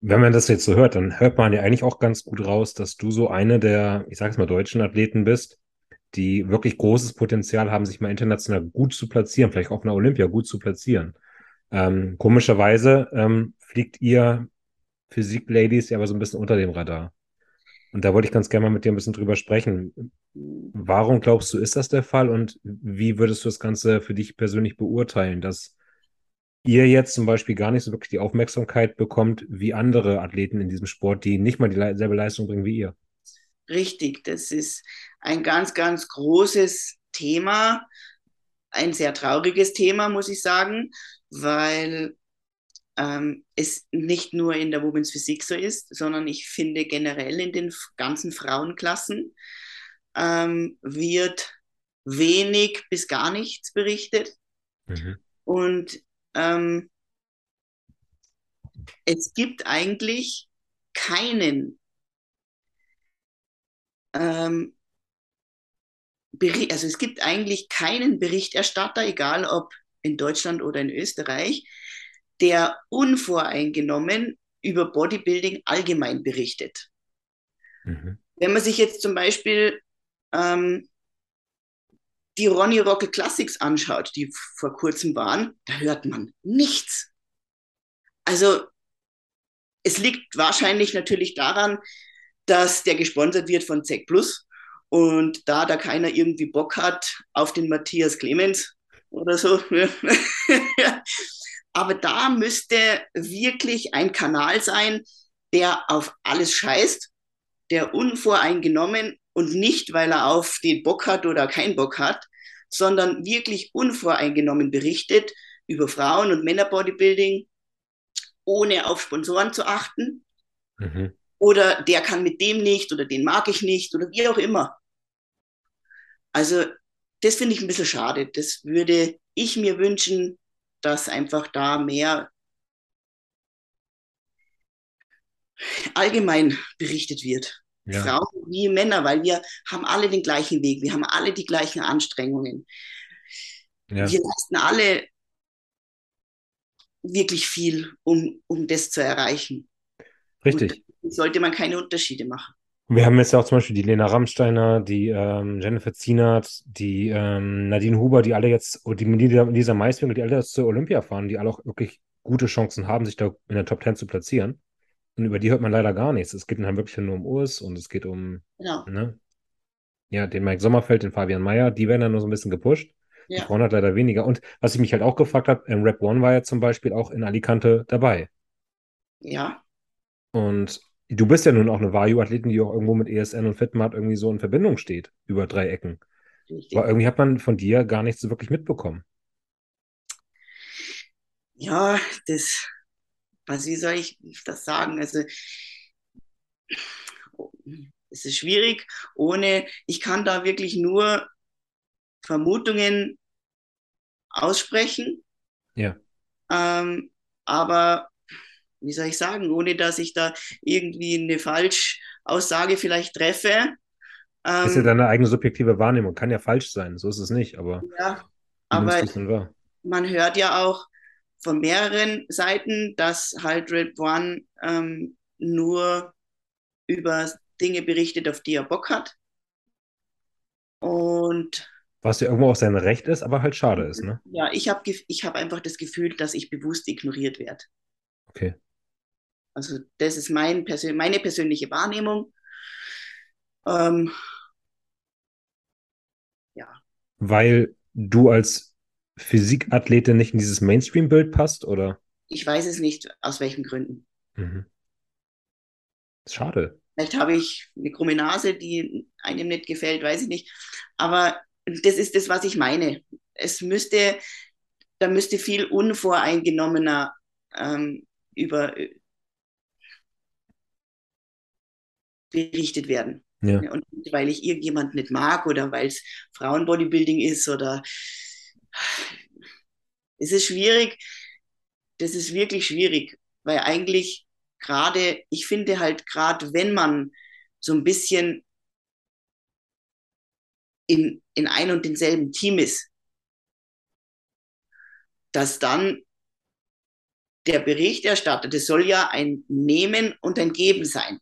Wenn man das jetzt so hört, dann hört man ja eigentlich auch ganz gut raus, dass du so eine der, ich sag's mal, deutschen Athleten bist, die wirklich großes Potenzial haben, sich mal international gut zu platzieren, vielleicht auch in der Olympia gut zu platzieren. Ähm, komischerweise ähm, fliegt ihr Physik-Ladies ja aber so ein bisschen unter dem Radar. Und da wollte ich ganz gerne mal mit dir ein bisschen drüber sprechen. Warum glaubst du, ist das der Fall und wie würdest du das Ganze für dich persönlich beurteilen, dass ihr jetzt zum Beispiel gar nicht so wirklich die Aufmerksamkeit bekommt wie andere Athleten in diesem Sport, die nicht mal dieselbe Leistung bringen wie ihr? Richtig, das ist ein ganz, ganz großes Thema, ein sehr trauriges Thema, muss ich sagen, weil ähm, es nicht nur in der Women's Physik so ist, sondern ich finde generell in den ganzen Frauenklassen ähm, wird wenig bis gar nichts berichtet. Mhm. Und ähm, es gibt eigentlich keinen ähm, also es gibt eigentlich keinen Berichterstatter, egal ob in Deutschland oder in Österreich, der unvoreingenommen über Bodybuilding allgemein berichtet. Mhm. Wenn man sich jetzt zum Beispiel ähm, die Ronny Rockel Classics anschaut, die vor kurzem waren, da hört man nichts. Also es liegt wahrscheinlich natürlich daran, dass der gesponsert wird von ZEC Plus und da da keiner irgendwie Bock hat auf den Matthias Clemens oder so, Aber da müsste wirklich ein Kanal sein, der auf alles scheißt, der unvoreingenommen und nicht, weil er auf den Bock hat oder keinen Bock hat, sondern wirklich unvoreingenommen berichtet über Frauen- und Männerbodybuilding, ohne auf Sponsoren zu achten. Mhm. Oder der kann mit dem nicht oder den mag ich nicht oder wie auch immer. Also das finde ich ein bisschen schade. Das würde ich mir wünschen, dass einfach da mehr allgemein berichtet wird. Ja. Frauen wie Männer, weil wir haben alle den gleichen Weg, wir haben alle die gleichen Anstrengungen. Ja. Wir leisten alle wirklich viel, um, um das zu erreichen. Richtig. Und sollte man keine Unterschiede machen. Wir haben jetzt ja auch zum Beispiel die Lena Rammsteiner, die ähm, Jennifer Zienert, die ähm, Nadine Huber, die alle jetzt, die Lisa Maiswinkel, die alle jetzt zur Olympia fahren, die alle auch wirklich gute Chancen haben, sich da in der Top Ten zu platzieren. Und über die hört man leider gar nichts. Es geht dann wirklich nur um Urs und es geht um Genau. ne? ja, den Mike Sommerfeld, den Fabian Mayer, die werden dann nur so ein bisschen gepusht. Die Ja. Frauen hat leider weniger. Und was ich mich halt auch gefragt habe, ähm, Rap One war ja zum Beispiel auch in Alicante dabei. Ja, Und du bist ja nun auch eine Vario-Athletin, die auch irgendwo mit ESN und Fitmart irgendwie so in Verbindung steht, über drei Ecken. richtig. Aber irgendwie hat man von dir gar nichts so wirklich mitbekommen. Ja, das, was, wie soll ich das sagen? Also, es ist schwierig, ohne, ich kann da wirklich nur Vermutungen aussprechen, Ja. ähm, aber wie soll ich sagen, ohne dass ich da irgendwie eine Falschaussage vielleicht treffe. Ist ja Ähm, deine eigene subjektive Wahrnehmung. Kann ja falsch sein, so ist es nicht, aber ja, aber man hört ja auch von mehreren Seiten, dass halt Red One ähm, nur über Dinge berichtet, auf die er Bock hat. Und Was ja irgendwo auch sein Recht ist, aber halt schade ist, ne? ja, ich habe ich hab einfach das Gefühl, dass ich bewusst ignoriert werde. Okay. Also das ist mein Persön meine persönliche Wahrnehmung. Ähm, ja, Weil du als Physikathletin nicht in dieses Mainstream-Bild passt, oder? ich weiß es nicht, aus welchen Gründen. Mhm. Schade. Vielleicht habe ich eine krumme Nase, die einem nicht gefällt, weiß ich nicht. Aber das ist das, was ich meine. Es müsste, da müsste viel unvoreingenommener ähm, über berichtet werden. Ja. Und weil ich irgendjemand nicht mag oder weil es Frauenbodybuilding ist oder es ist schwierig. Das ist wirklich schwierig, weil eigentlich gerade, ich finde halt gerade, wenn man so ein bisschen in, in ein und denselben Team ist, dass dann der Berichterstatter, das soll ja ein Nehmen und ein Geben sein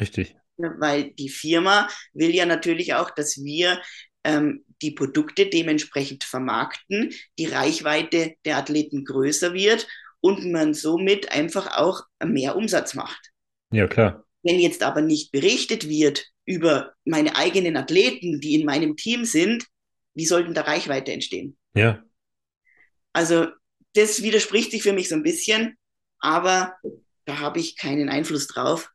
Richtig. weil die Firma will ja natürlich auch, dass wir ähm, die Produkte dementsprechend vermarkten, die Reichweite der Athleten größer wird und man somit einfach auch mehr Umsatz macht. Ja, klar. Wenn jetzt aber nicht berichtet wird über meine eigenen Athleten, die in meinem Team sind, wie sollten da Reichweite entstehen? Ja. Also das widerspricht sich für mich so ein bisschen, aber da habe ich keinen Einfluss drauf,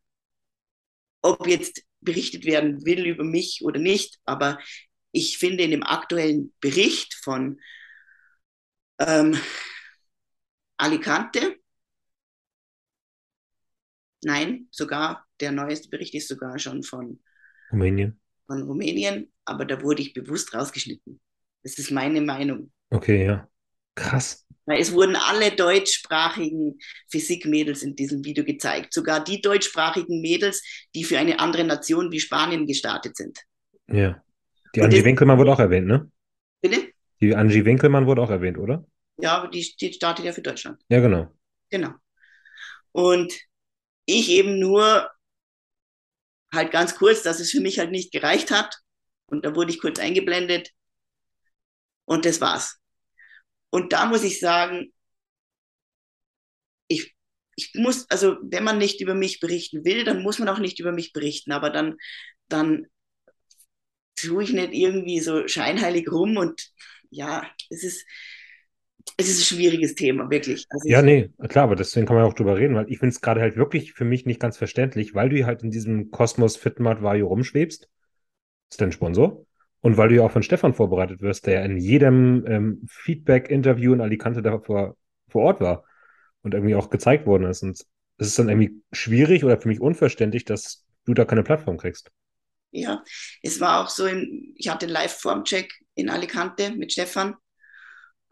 ob jetzt berichtet werden will über mich oder nicht. Aber ich finde in dem aktuellen Bericht von ähm, Alicante, nein, sogar der neueste Bericht ist sogar schon von, Rumänien. von Rumänien, aber da wurde ich bewusst rausgeschnitten. Das ist meine Meinung. Okay, ja. Krass. Weil es wurden alle deutschsprachigen Physikmädels in diesem Video gezeigt. Sogar die deutschsprachigen Mädels, die für eine andere Nation wie Spanien gestartet sind. Ja. Die Angie das- Winkelmann wurde auch erwähnt, ne? Bitte? Die Angie Winkelmann wurde auch erwähnt, oder? Ja, aber die, die startet ja für Deutschland. Ja, genau. Genau. Und ich eben nur halt ganz kurz, dass es für mich halt nicht gereicht hat. Und da wurde ich kurz eingeblendet. Und das war's. Und da muss ich sagen, ich, ich muss, also wenn man nicht über mich berichten will, dann muss man auch nicht über mich berichten. Aber dann, dann tue ich nicht irgendwie so scheinheilig rum und ja, es ist, es ist ein schwieriges Thema, wirklich. Also Ja, nee, klar, aber deswegen kann man auch drüber reden, weil ich finde es gerade halt wirklich für mich nicht ganz verständlich, weil du halt in diesem Kosmos Fitmart Vario rumschwebst. Ist dein Sponsor. Und weil du ja auch von Stefan vorbereitet wirst, der ja in jedem ähm, Feedback-Interview in Alicante da vor, vor Ort war und irgendwie auch gezeigt worden ist. Und es ist dann irgendwie schwierig oder für mich unverständlich, dass du da keine Plattform kriegst. Ja, es war auch so, im, ich hatte einen Live-Formcheck in Alicante mit Stefan.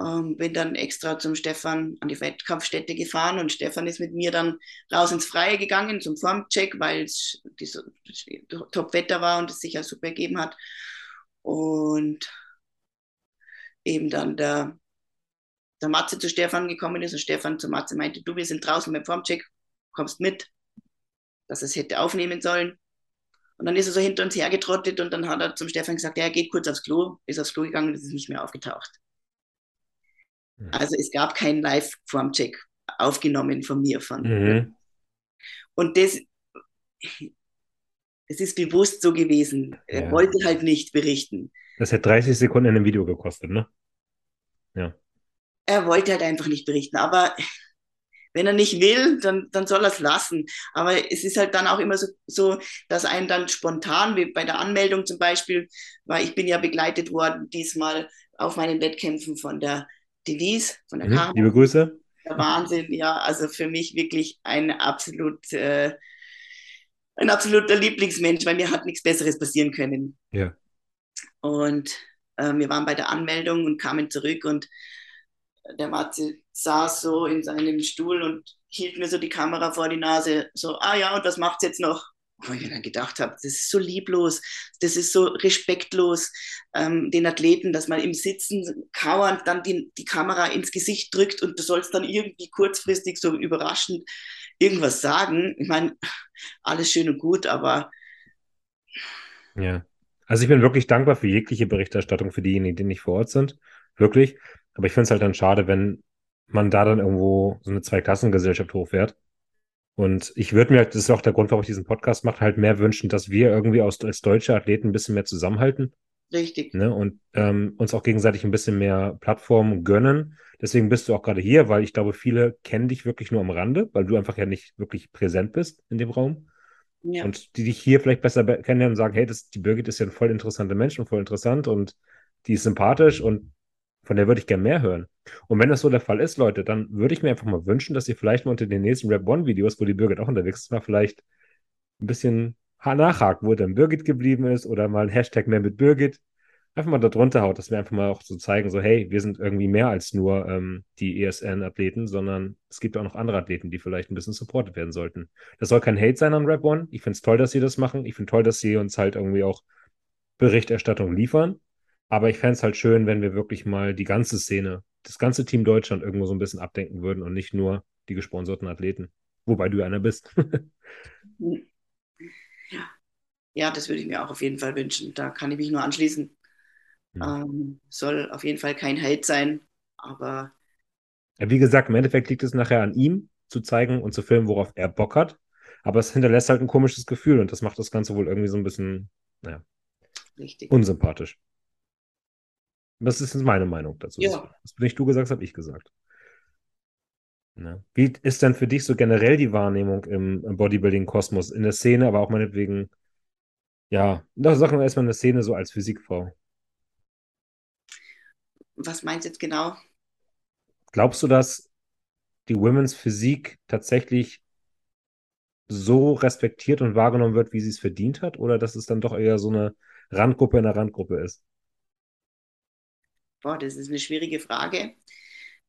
Ähm, bin dann extra zum Stefan an die Wettkampfstätte gefahren und Stefan ist mit mir dann raus ins Freie gegangen zum Formcheck, weil es Top-Wetter war und es sich ja super ergeben hat. Und eben dann der, der Matze zu Stefan gekommen ist und Stefan zu Matze meinte, du, wir sind draußen beim Formcheck, kommst mit, dass er es hätte aufnehmen sollen. Und dann ist er so hinter uns hergetrottet und dann hat er zum Stefan gesagt, ja, er geht kurz aufs Klo, ist aufs Klo gegangen und ist nicht mehr aufgetaucht. Mhm. Also es gab keinen Live-Formcheck aufgenommen von mir. Von mhm. Und das, es ist bewusst so gewesen. Ja. Er wollte halt nicht berichten. Das hätte 30 Sekunden in einem Video gekostet, ne? Ja. Er wollte halt einfach nicht berichten, aber wenn er nicht will, dann, dann soll er es lassen. Aber es ist halt dann auch immer so, so, dass einen dann spontan, wie bei der Anmeldung zum Beispiel, weil ich bin ja begleitet worden diesmal auf meinen Wettkämpfen von der Denise, von der mhm. Liebe Grüße. Der Wahnsinn, ja, also für mich wirklich ein absolut, äh, ein absoluter Lieblingsmensch, weil mir hat nichts Besseres passieren können. Ja. Und äh, wir waren bei der Anmeldung und kamen zurück und der Matze saß so in seinem Stuhl und hielt mir so die Kamera vor die Nase, so, ah ja, und was macht's jetzt noch? Wo ich dann gedacht habe, das ist so lieblos, das ist so respektlos ähm, den Athleten, dass man im Sitzen kauernd dann die, die Kamera ins Gesicht drückt und du sollst dann irgendwie kurzfristig so überraschend irgendwas sagen. Ich meine, alles schön und gut, aber. Ja. Also ich bin wirklich dankbar für jegliche Berichterstattung für diejenigen, die nicht vor Ort sind. Wirklich. Aber ich finde es halt dann schade, wenn man da dann irgendwo so eine Zweiklassengesellschaft hochfährt. Und ich würde mir, das ist auch der Grund, warum ich diesen Podcast mache, halt mehr wünschen, dass wir irgendwie aus, als deutsche Athleten ein bisschen mehr zusammenhalten. Richtig. Ne? Und ähm, uns auch gegenseitig ein bisschen mehr Plattformen gönnen. Deswegen bist du auch gerade hier, weil ich glaube, viele kennen dich wirklich nur am Rande, weil du einfach ja nicht wirklich präsent bist in dem Raum. Ja. Und die dich hier vielleicht besser kennenlernen und sagen, hey, das, die Birgit ist ja ein voll interessanter Mensch und voll interessant und die ist sympathisch und von der würde ich gerne mehr hören. Und wenn das so der Fall ist, Leute, dann würde ich mir einfach mal wünschen, dass ihr vielleicht mal unter den nächsten Rap One-Videos, wo die Birgit auch unterwegs ist, mal vielleicht ein bisschen nachhakt, wo dann Birgit geblieben ist oder mal ein Hashtag mehr mit Birgit. Einfach mal da drunter haut, dass wir einfach mal auch so zeigen, so hey, wir sind irgendwie mehr als nur ähm, die ESN-Athleten, sondern es gibt auch noch andere Athleten, die vielleicht ein bisschen supportet werden sollten. Das soll kein Hate sein an Rap One. Ich finde es toll, dass sie das machen. Ich finde toll, dass sie uns halt irgendwie auch Berichterstattung liefern. Aber ich fände es halt schön, wenn wir wirklich mal die ganze Szene, das ganze Team Deutschland irgendwo so ein bisschen abdenken würden und nicht nur die gesponserten Athleten. Wobei du einer bist. ja, das würde ich mir auch auf jeden Fall wünschen. Da kann ich mich nur anschließen. Ja. Ähm, soll auf jeden Fall kein Hate sein, aber. Wie gesagt, im Endeffekt liegt es nachher an ihm, zu zeigen und zu filmen, worauf er Bock hat. Aber es hinterlässt halt ein komisches Gefühl und das macht das Ganze wohl irgendwie so ein bisschen, naja, Richtig. unsympathisch. Das ist meine Meinung dazu. Ja. Das nicht du gesagt, habe ich gesagt. Ja. Wie ist denn für dich so generell die Wahrnehmung im, Bodybuilding-Kosmos, in der Szene, aber auch meinetwegen, ja, da sagen wir erstmal eine Szene so als Physikfrau. Was meinst du jetzt genau? Glaubst du, dass die Women's Physik tatsächlich so respektiert und wahrgenommen wird, wie sie es verdient hat, oder dass es dann doch eher so eine Randgruppe in der Randgruppe ist? Boah, das ist eine schwierige Frage,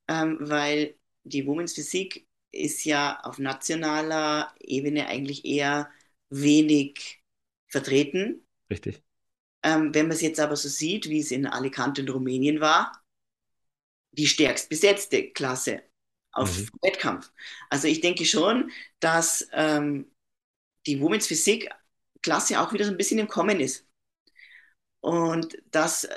ähm, weil die Women's Physik ist ja auf nationaler Ebene eigentlich eher wenig vertreten. Richtig. Ähm, wenn man es jetzt aber so sieht, wie es in Alicante in Rumänien war, die stärkst besetzte Klasse auf mhm. Wettkampf. Also ich denke schon, dass ähm, die Women's Physik Klasse auch wieder so ein bisschen im Kommen ist. Und dass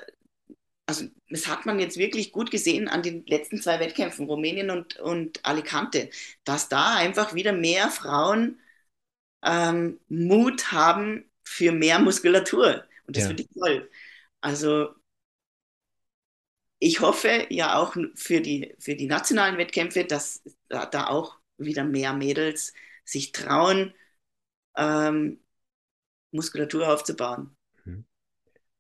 also das hat man jetzt wirklich gut gesehen an den letzten zwei Wettkämpfen, Rumänien und, und Alicante, dass da einfach wieder mehr Frauen ähm, Mut haben für mehr Muskulatur. Und das ja. finde ich toll. Also ich hoffe ja auch für die, für die nationalen Wettkämpfe, dass da, da auch wieder mehr Mädels sich trauen, ähm, Muskulatur aufzubauen.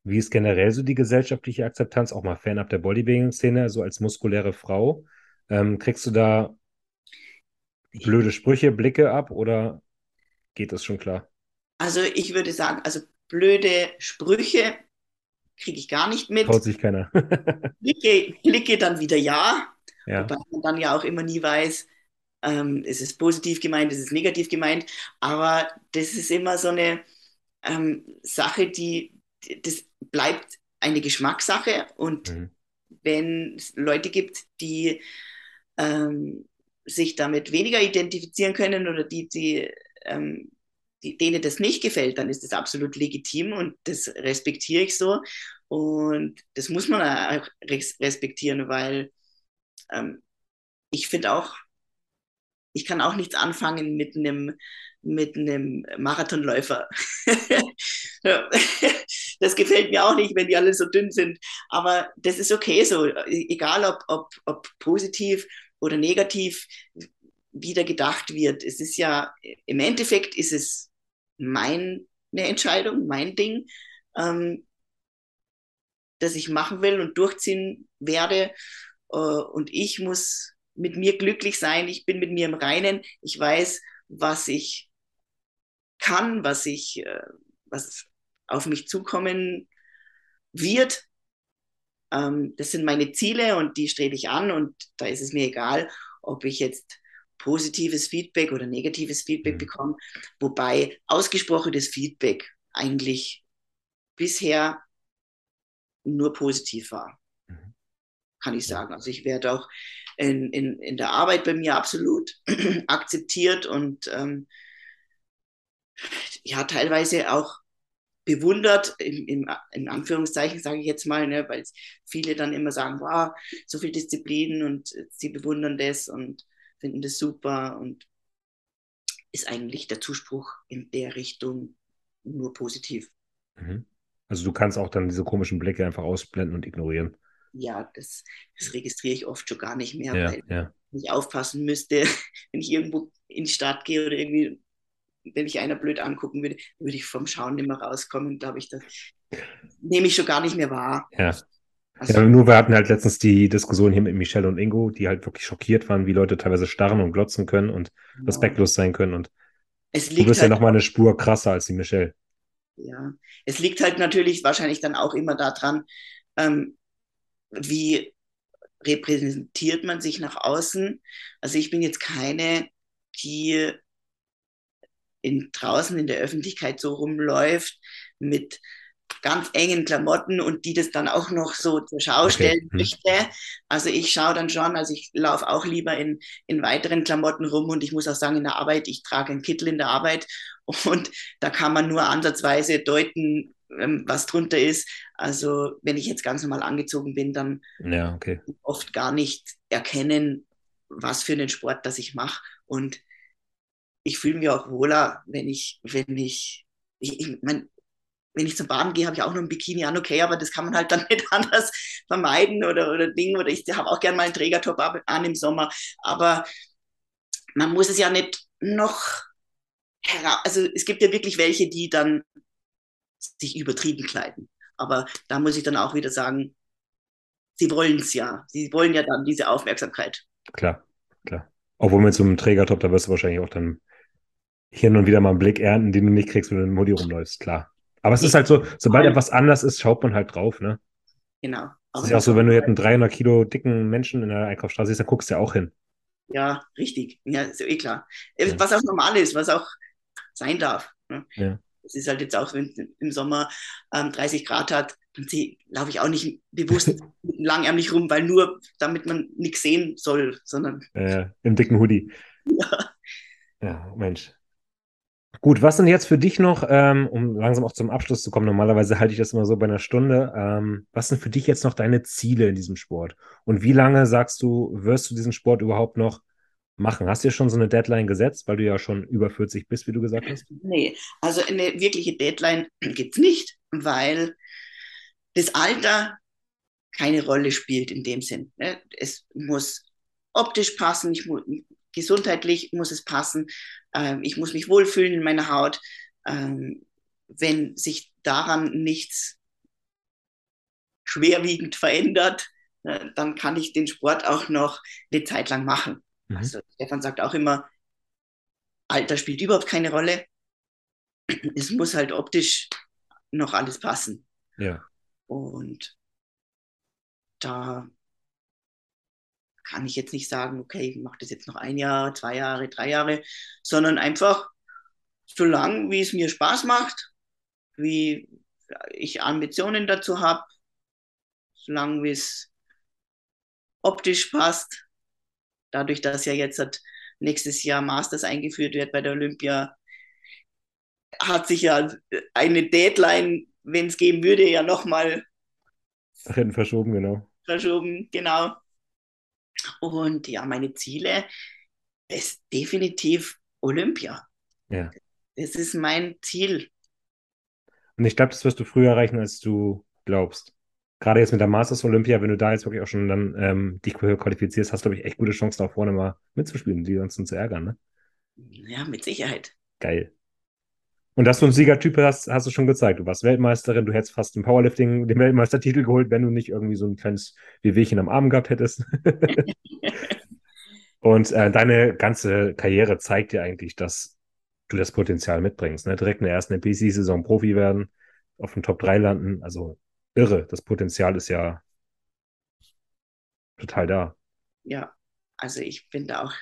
Wie ist generell so die gesellschaftliche Akzeptanz, auch mal fernab der Bodybuilding-Szene, so als muskuläre Frau? Ähm, kriegst du da blöde Sprüche, Blicke ab oder geht das schon klar? Also ich würde sagen, also blöde Sprüche kriege ich gar nicht mit. Traut sich keiner. Blicke, Blicke dann wieder ja, ja, wobei man dann ja auch immer nie weiß, ähm, ist es positiv gemeint, ist es negativ gemeint, aber das ist immer so eine ähm, Sache, die das bleibt eine Geschmackssache und mhm. wenn es Leute gibt, die ähm, sich damit weniger identifizieren können oder die, die, ähm, die, denen das nicht gefällt, dann ist das absolut legitim und das respektiere ich so. Und das muss man auch respektieren, weil ähm, ich finde auch, ich kann auch nichts anfangen mit einem mit Marathonläufer. das gefällt mir auch nicht, wenn die alle so dünn sind. Aber das ist okay so, egal ob, ob, ob positiv oder negativ wieder gedacht wird. Es ist ja, im Endeffekt ist es meine Entscheidung, mein Ding, ähm, das ich machen will und durchziehen werde. Äh, und ich muss mit mir glücklich sein. Ich bin mit mir im Reinen. Ich weiß, was ich kann, was ich, äh, was auf mich zukommen wird. Ähm, das sind meine Ziele und die strebe ich an und da ist es mir egal, ob ich jetzt positives Feedback oder negatives Feedback mhm. bekomme, wobei ausgesprochenes Feedback eigentlich bisher nur positiv war, mhm. kann ich sagen. Also ich werde auch in, in, in der Arbeit bei mir absolut akzeptiert und ähm, ja, teilweise auch bewundert, im, im, in Anführungszeichen sage ich jetzt mal, ne, weil viele dann immer sagen, wow, so viel Disziplin und sie bewundern das und finden das super und ist eigentlich der Zuspruch in der Richtung nur positiv. Mhm. Also du kannst auch dann diese komischen Blicke einfach ausblenden und ignorieren. Ja, das, das registriere ich oft schon gar nicht mehr, ja, weil ja. ich aufpassen müsste, wenn ich irgendwo in die Stadt gehe oder irgendwie, wenn mich einer blöd angucken würde, würde ich vom Schauen nicht mehr rauskommen, glaube ich. Das nehme ich schon gar nicht mehr wahr. Ja. Also, ja, nur wir hatten halt letztens die Diskussion hier mit Michelle und Ingo, die halt wirklich schockiert waren, wie Leute teilweise starren und glotzen können und genau. respektlos sein können. Und es liegt du bist halt ja nochmal eine Spur krasser als die Michelle. Ja, es liegt halt natürlich wahrscheinlich dann auch immer daran, ähm, wie repräsentiert man sich nach außen. Also ich bin jetzt keine, die in, draußen in der Öffentlichkeit so rumläuft mit ganz engen Klamotten und die das dann auch noch so zur Schau okay. stellen hm. möchte. Also ich schaue dann schon, also ich laufe auch lieber in, in weiteren Klamotten rum und ich muss auch sagen, in der Arbeit, ich trage einen Kittel in der Arbeit und da kann man nur ansatzweise deuten, ähm, was drunter ist. Also wenn ich jetzt ganz normal angezogen bin, dann ja, okay. oft gar nicht erkennen, was für einen Sport das ich mache. Und ich fühle mich auch wohler, wenn ich, wenn ich, ich, ich mein, wenn ich zum Baden gehe, habe ich auch noch ein Bikini an, okay, aber das kann man halt dann nicht anders vermeiden oder, oder Ding. Oder ich habe auch gerne mal einen Trägertop an im Sommer. Aber man muss es ja nicht noch also es gibt ja wirklich welche, die dann sich übertrieben kleiden. Aber da muss ich dann auch wieder sagen, sie wollen es ja. Sie wollen ja dann diese Aufmerksamkeit. Klar, klar. Obwohl mit so einem Trägertop, da wirst du wahrscheinlich auch dann hier und wieder mal einen Blick ernten, den du nicht kriegst, wenn du im Modi rumläufst, klar. Aber es ist halt so, sobald etwas anders ist, schaut man halt drauf, ne? Genau. Es ist ja auch so, wenn du jetzt einen 300 Kilo dicken Menschen in der Einkaufsstraße siehst, dann guckst du ja auch hin. Ja, richtig. Ja, ist eh klar. Ja. Was auch normal ist, was auch sein darf. Ne? Ja. Es ist halt jetzt auch, wenn es im Sommer ähm, 30 Grad hat, dann laufe ich auch nicht bewusst langärmlich rum, weil nur damit man nichts sehen soll, sondern. Äh, Im dicken Hoodie. Ja. Ja, Mensch. Gut, was denn jetzt für dich noch, ähm, um langsam auch zum Abschluss zu kommen? Normalerweise halte ich das immer so bei einer Stunde. Ähm, was sind für dich jetzt noch deine Ziele in diesem Sport? Und wie lange sagst du, wirst du diesen Sport überhaupt noch machen? Hast du dir schon so eine Deadline gesetzt, weil du ja schon über 40 bist, wie du gesagt hast? Nee, also eine wirkliche Deadline gibt es nicht, weil das Alter keine Rolle spielt in dem Sinn. Ne? Es muss optisch passen, ich muss, gesundheitlich muss es passen, ähm, ich muss mich wohlfühlen in meiner Haut. Ähm, wenn sich daran nichts schwerwiegend verändert, äh, dann kann ich den Sport auch noch eine Zeit lang machen. Mhm. Also Stefan sagt auch immer, Alter spielt überhaupt keine Rolle. Es muss halt optisch noch alles passen. Ja. Und da kann ich jetzt nicht sagen, okay, ich mache das jetzt noch ein Jahr, zwei Jahre, drei Jahre, sondern einfach so lang, wie es mir Spaß macht, wie ich Ambitionen dazu habe, so lange, wie es optisch passt. Dadurch, dass ja jetzt nächstes Jahr Masters eingeführt wird bei der Olympia, hat sich ja eine Deadline, wenn es geben würde, ja nochmal verschoben, genau. Verschoben, genau. Und ja, meine Ziele ist definitiv Olympia. Ja. Das ist mein Ziel. Und ich glaube, das wirst du früher erreichen, als du glaubst. Gerade jetzt mit der Masters Olympia, wenn du da jetzt wirklich auch schon dann ähm, dich qualifizierst, hast du, glaube ich, echt gute Chancen, da vorne mal mitzuspielen, die sonst zu ärgern, ne? Ja, mit Sicherheit. Geil. Und dass du ein Siegertyp hast, hast du schon gezeigt. Du warst Weltmeisterin, du hättest fast im Powerlifting den Weltmeistertitel geholt, wenn du nicht irgendwie so ein kleines Wehwehchen am Arm gehabt hättest. Und äh, deine ganze Karriere zeigt dir eigentlich, dass du das Potenzial mitbringst. Ne? Direkt in der ersten NPC-Saison Profi werden, auf dem Top 3 landen. Also irre. Das Potenzial ist ja total da. Ja, also ich bin da auch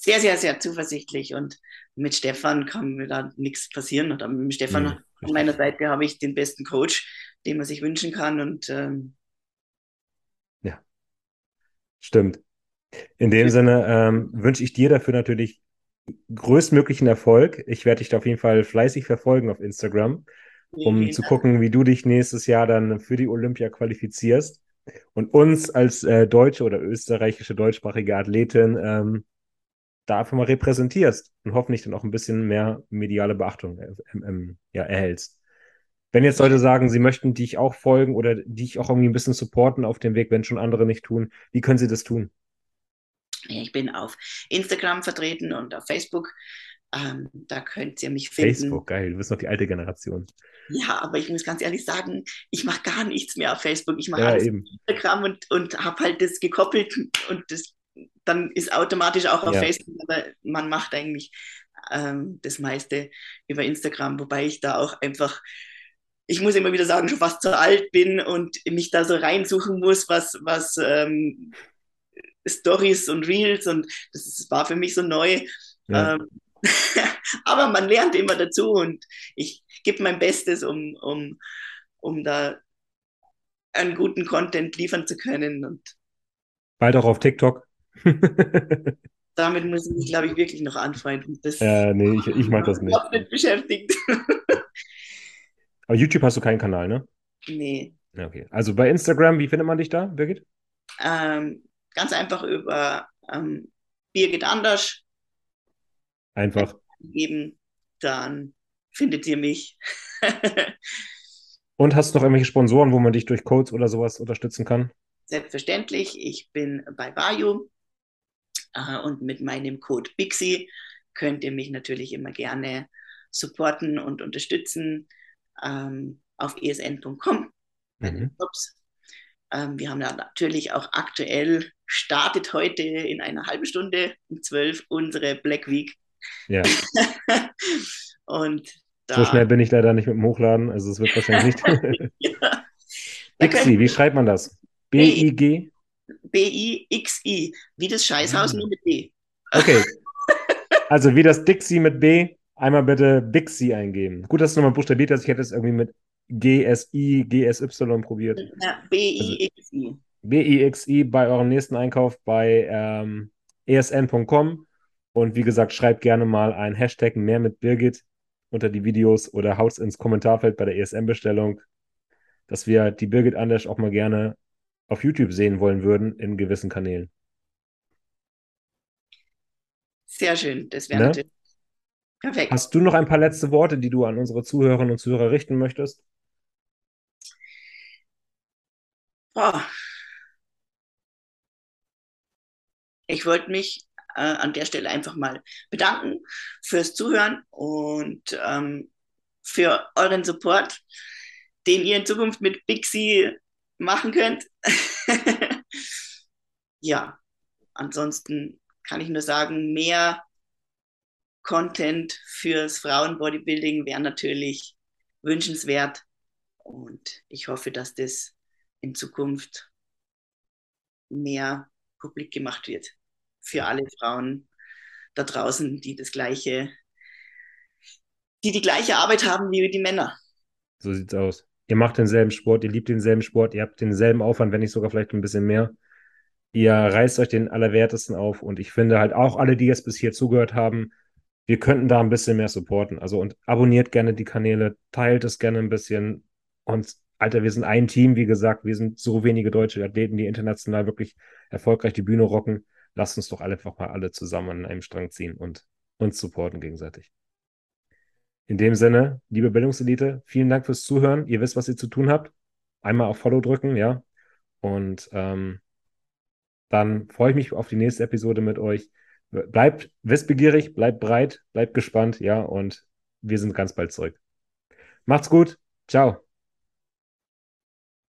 sehr, sehr, sehr zuversichtlich und mit Stefan kann mir da nichts passieren. Oder mit Stefan mhm, an meiner Seite habe ich den besten Coach, den man sich wünschen kann und ähm, ja, stimmt. In dem. Sinne ähm, wünsche ich dir dafür natürlich größtmöglichen Erfolg. Ich werde dich da auf jeden Fall fleißig verfolgen auf Instagram, um ja, zu gucken, wie du dich nächstes Jahr dann für die Olympia qualifizierst und uns als äh, deutsche oder österreichische deutschsprachige Athletin ähm, da einfach mal repräsentierst und hoffentlich dann auch ein bisschen mehr mediale Beachtung äh, ähm, ja, erhältst. Wenn jetzt Leute sagen, sie möchten dich auch folgen oder dich auch irgendwie ein bisschen supporten auf dem Weg, wenn schon andere nicht tun, wie können sie das tun? Ich bin auf Instagram vertreten und auf Facebook. Ähm, da könnt ihr mich finden. Facebook, geil, du bist noch die alte Generation. Ja, aber ich muss ganz ehrlich sagen, ich mache gar nichts mehr auf Facebook. Ich mache ja, alles eben. auf Instagram und, und habe halt das gekoppelt und das dann ist automatisch auch auf ja. Facebook, aber man macht eigentlich ähm, das meiste über Instagram, wobei ich da auch einfach, ich muss immer wieder sagen, schon fast zu alt bin und mich da so reinsuchen muss, was, was ähm, Stories und Reels und das ist, war für mich so neu. Ja. Ähm, aber man lernt immer dazu und ich gebe mein Bestes, um, um, um da einen guten Content liefern zu können. Und Bald auch auf TikTok. Damit muss ich mich, glaube ich, wirklich noch anfreunden. Das ja, nee, ich, ich mag das nicht. nicht beschäftigt. Aber YouTube hast du keinen Kanal, ne? Nee. Okay. Also bei Instagram, wie findet man dich da, Birgit? Ähm, ganz einfach über ähm, Birgit Anders. Einfach. Geben, dann findet ihr mich. Und hast du noch irgendwelche Sponsoren, wo man dich durch Codes oder sowas unterstützen kann? Selbstverständlich. Ich bin bei äh, und mit meinem Code Bixi könnt ihr mich natürlich immer gerne supporten und unterstützen ähm, auf esn.com mhm. Ähm, wir haben ja natürlich auch aktuell, startet heute in einer halben Stunde um 12 unsere Black Week. Ja. und da, so schnell bin ich leider nicht mit dem Hochladen, also es wird wahrscheinlich nicht. ja. Bixi, wie schreibt man das? B-I-G? B-I-X-I, wie das Scheißhaus, nur mit B. Okay. Also wie das Dixie mit B, einmal bitte Bixi eingeben. Gut, dass du nochmal buchstabiert hast. Ich hätte es irgendwie mit G-S-I, G-S-Y probiert. Ja, B-I-X-I. Also, B-I-X-I bei eurem nächsten Einkauf bei ähm, esn.com. Und wie gesagt, schreibt gerne mal ein Hashtag mehr mit Birgit unter die Videos oder haut ins Kommentarfeld bei der ESN-Bestellung, dass wir die Birgit Anders auch mal gerne auf YouTube sehen wollen würden in gewissen Kanälen. Sehr schön, das wäre ne? natürlich perfekt. Hast du noch ein paar letzte Worte, die du an unsere Zuhörerinnen und Zuhörer richten möchtest? Boah. Ich wollte mich äh, an der Stelle einfach mal bedanken fürs Zuhören und ähm, für euren Support, den ihr in Zukunft mit Bixi machen könnt. ja, ansonsten kann ich nur sagen, mehr Content fürs Frauenbodybuilding wäre natürlich wünschenswert. Und ich hoffe, dass das in Zukunft mehr publik gemacht wird für alle Frauen da draußen, die das gleiche, die die gleiche Arbeit haben wie die Männer. So sieht's aus ihr macht denselben Sport, ihr liebt denselben Sport, ihr habt denselben Aufwand, wenn nicht sogar vielleicht ein bisschen mehr. Ihr reißt euch den Allerwertesten auf und ich finde halt auch alle, die jetzt bis hier zugehört haben, wir könnten da ein bisschen mehr supporten. Also und abonniert gerne die Kanäle, teilt es gerne ein bisschen und Alter, wir sind ein Team, wie gesagt, wir sind so wenige deutsche Athleten, die international wirklich erfolgreich die Bühne rocken. Lasst uns doch einfach mal alle zusammen an einem Strang ziehen und uns supporten gegenseitig. In dem Sinne, liebe Bildungselite, vielen Dank fürs Zuhören. Ihr wisst, was ihr zu tun habt. Einmal auf Follow drücken, ja. Und ähm, dann freue ich mich auf die nächste Episode mit euch. Bleibt wissbegierig, bleibt breit, bleibt gespannt, ja. Und wir sind ganz bald zurück. Macht's gut. Ciao.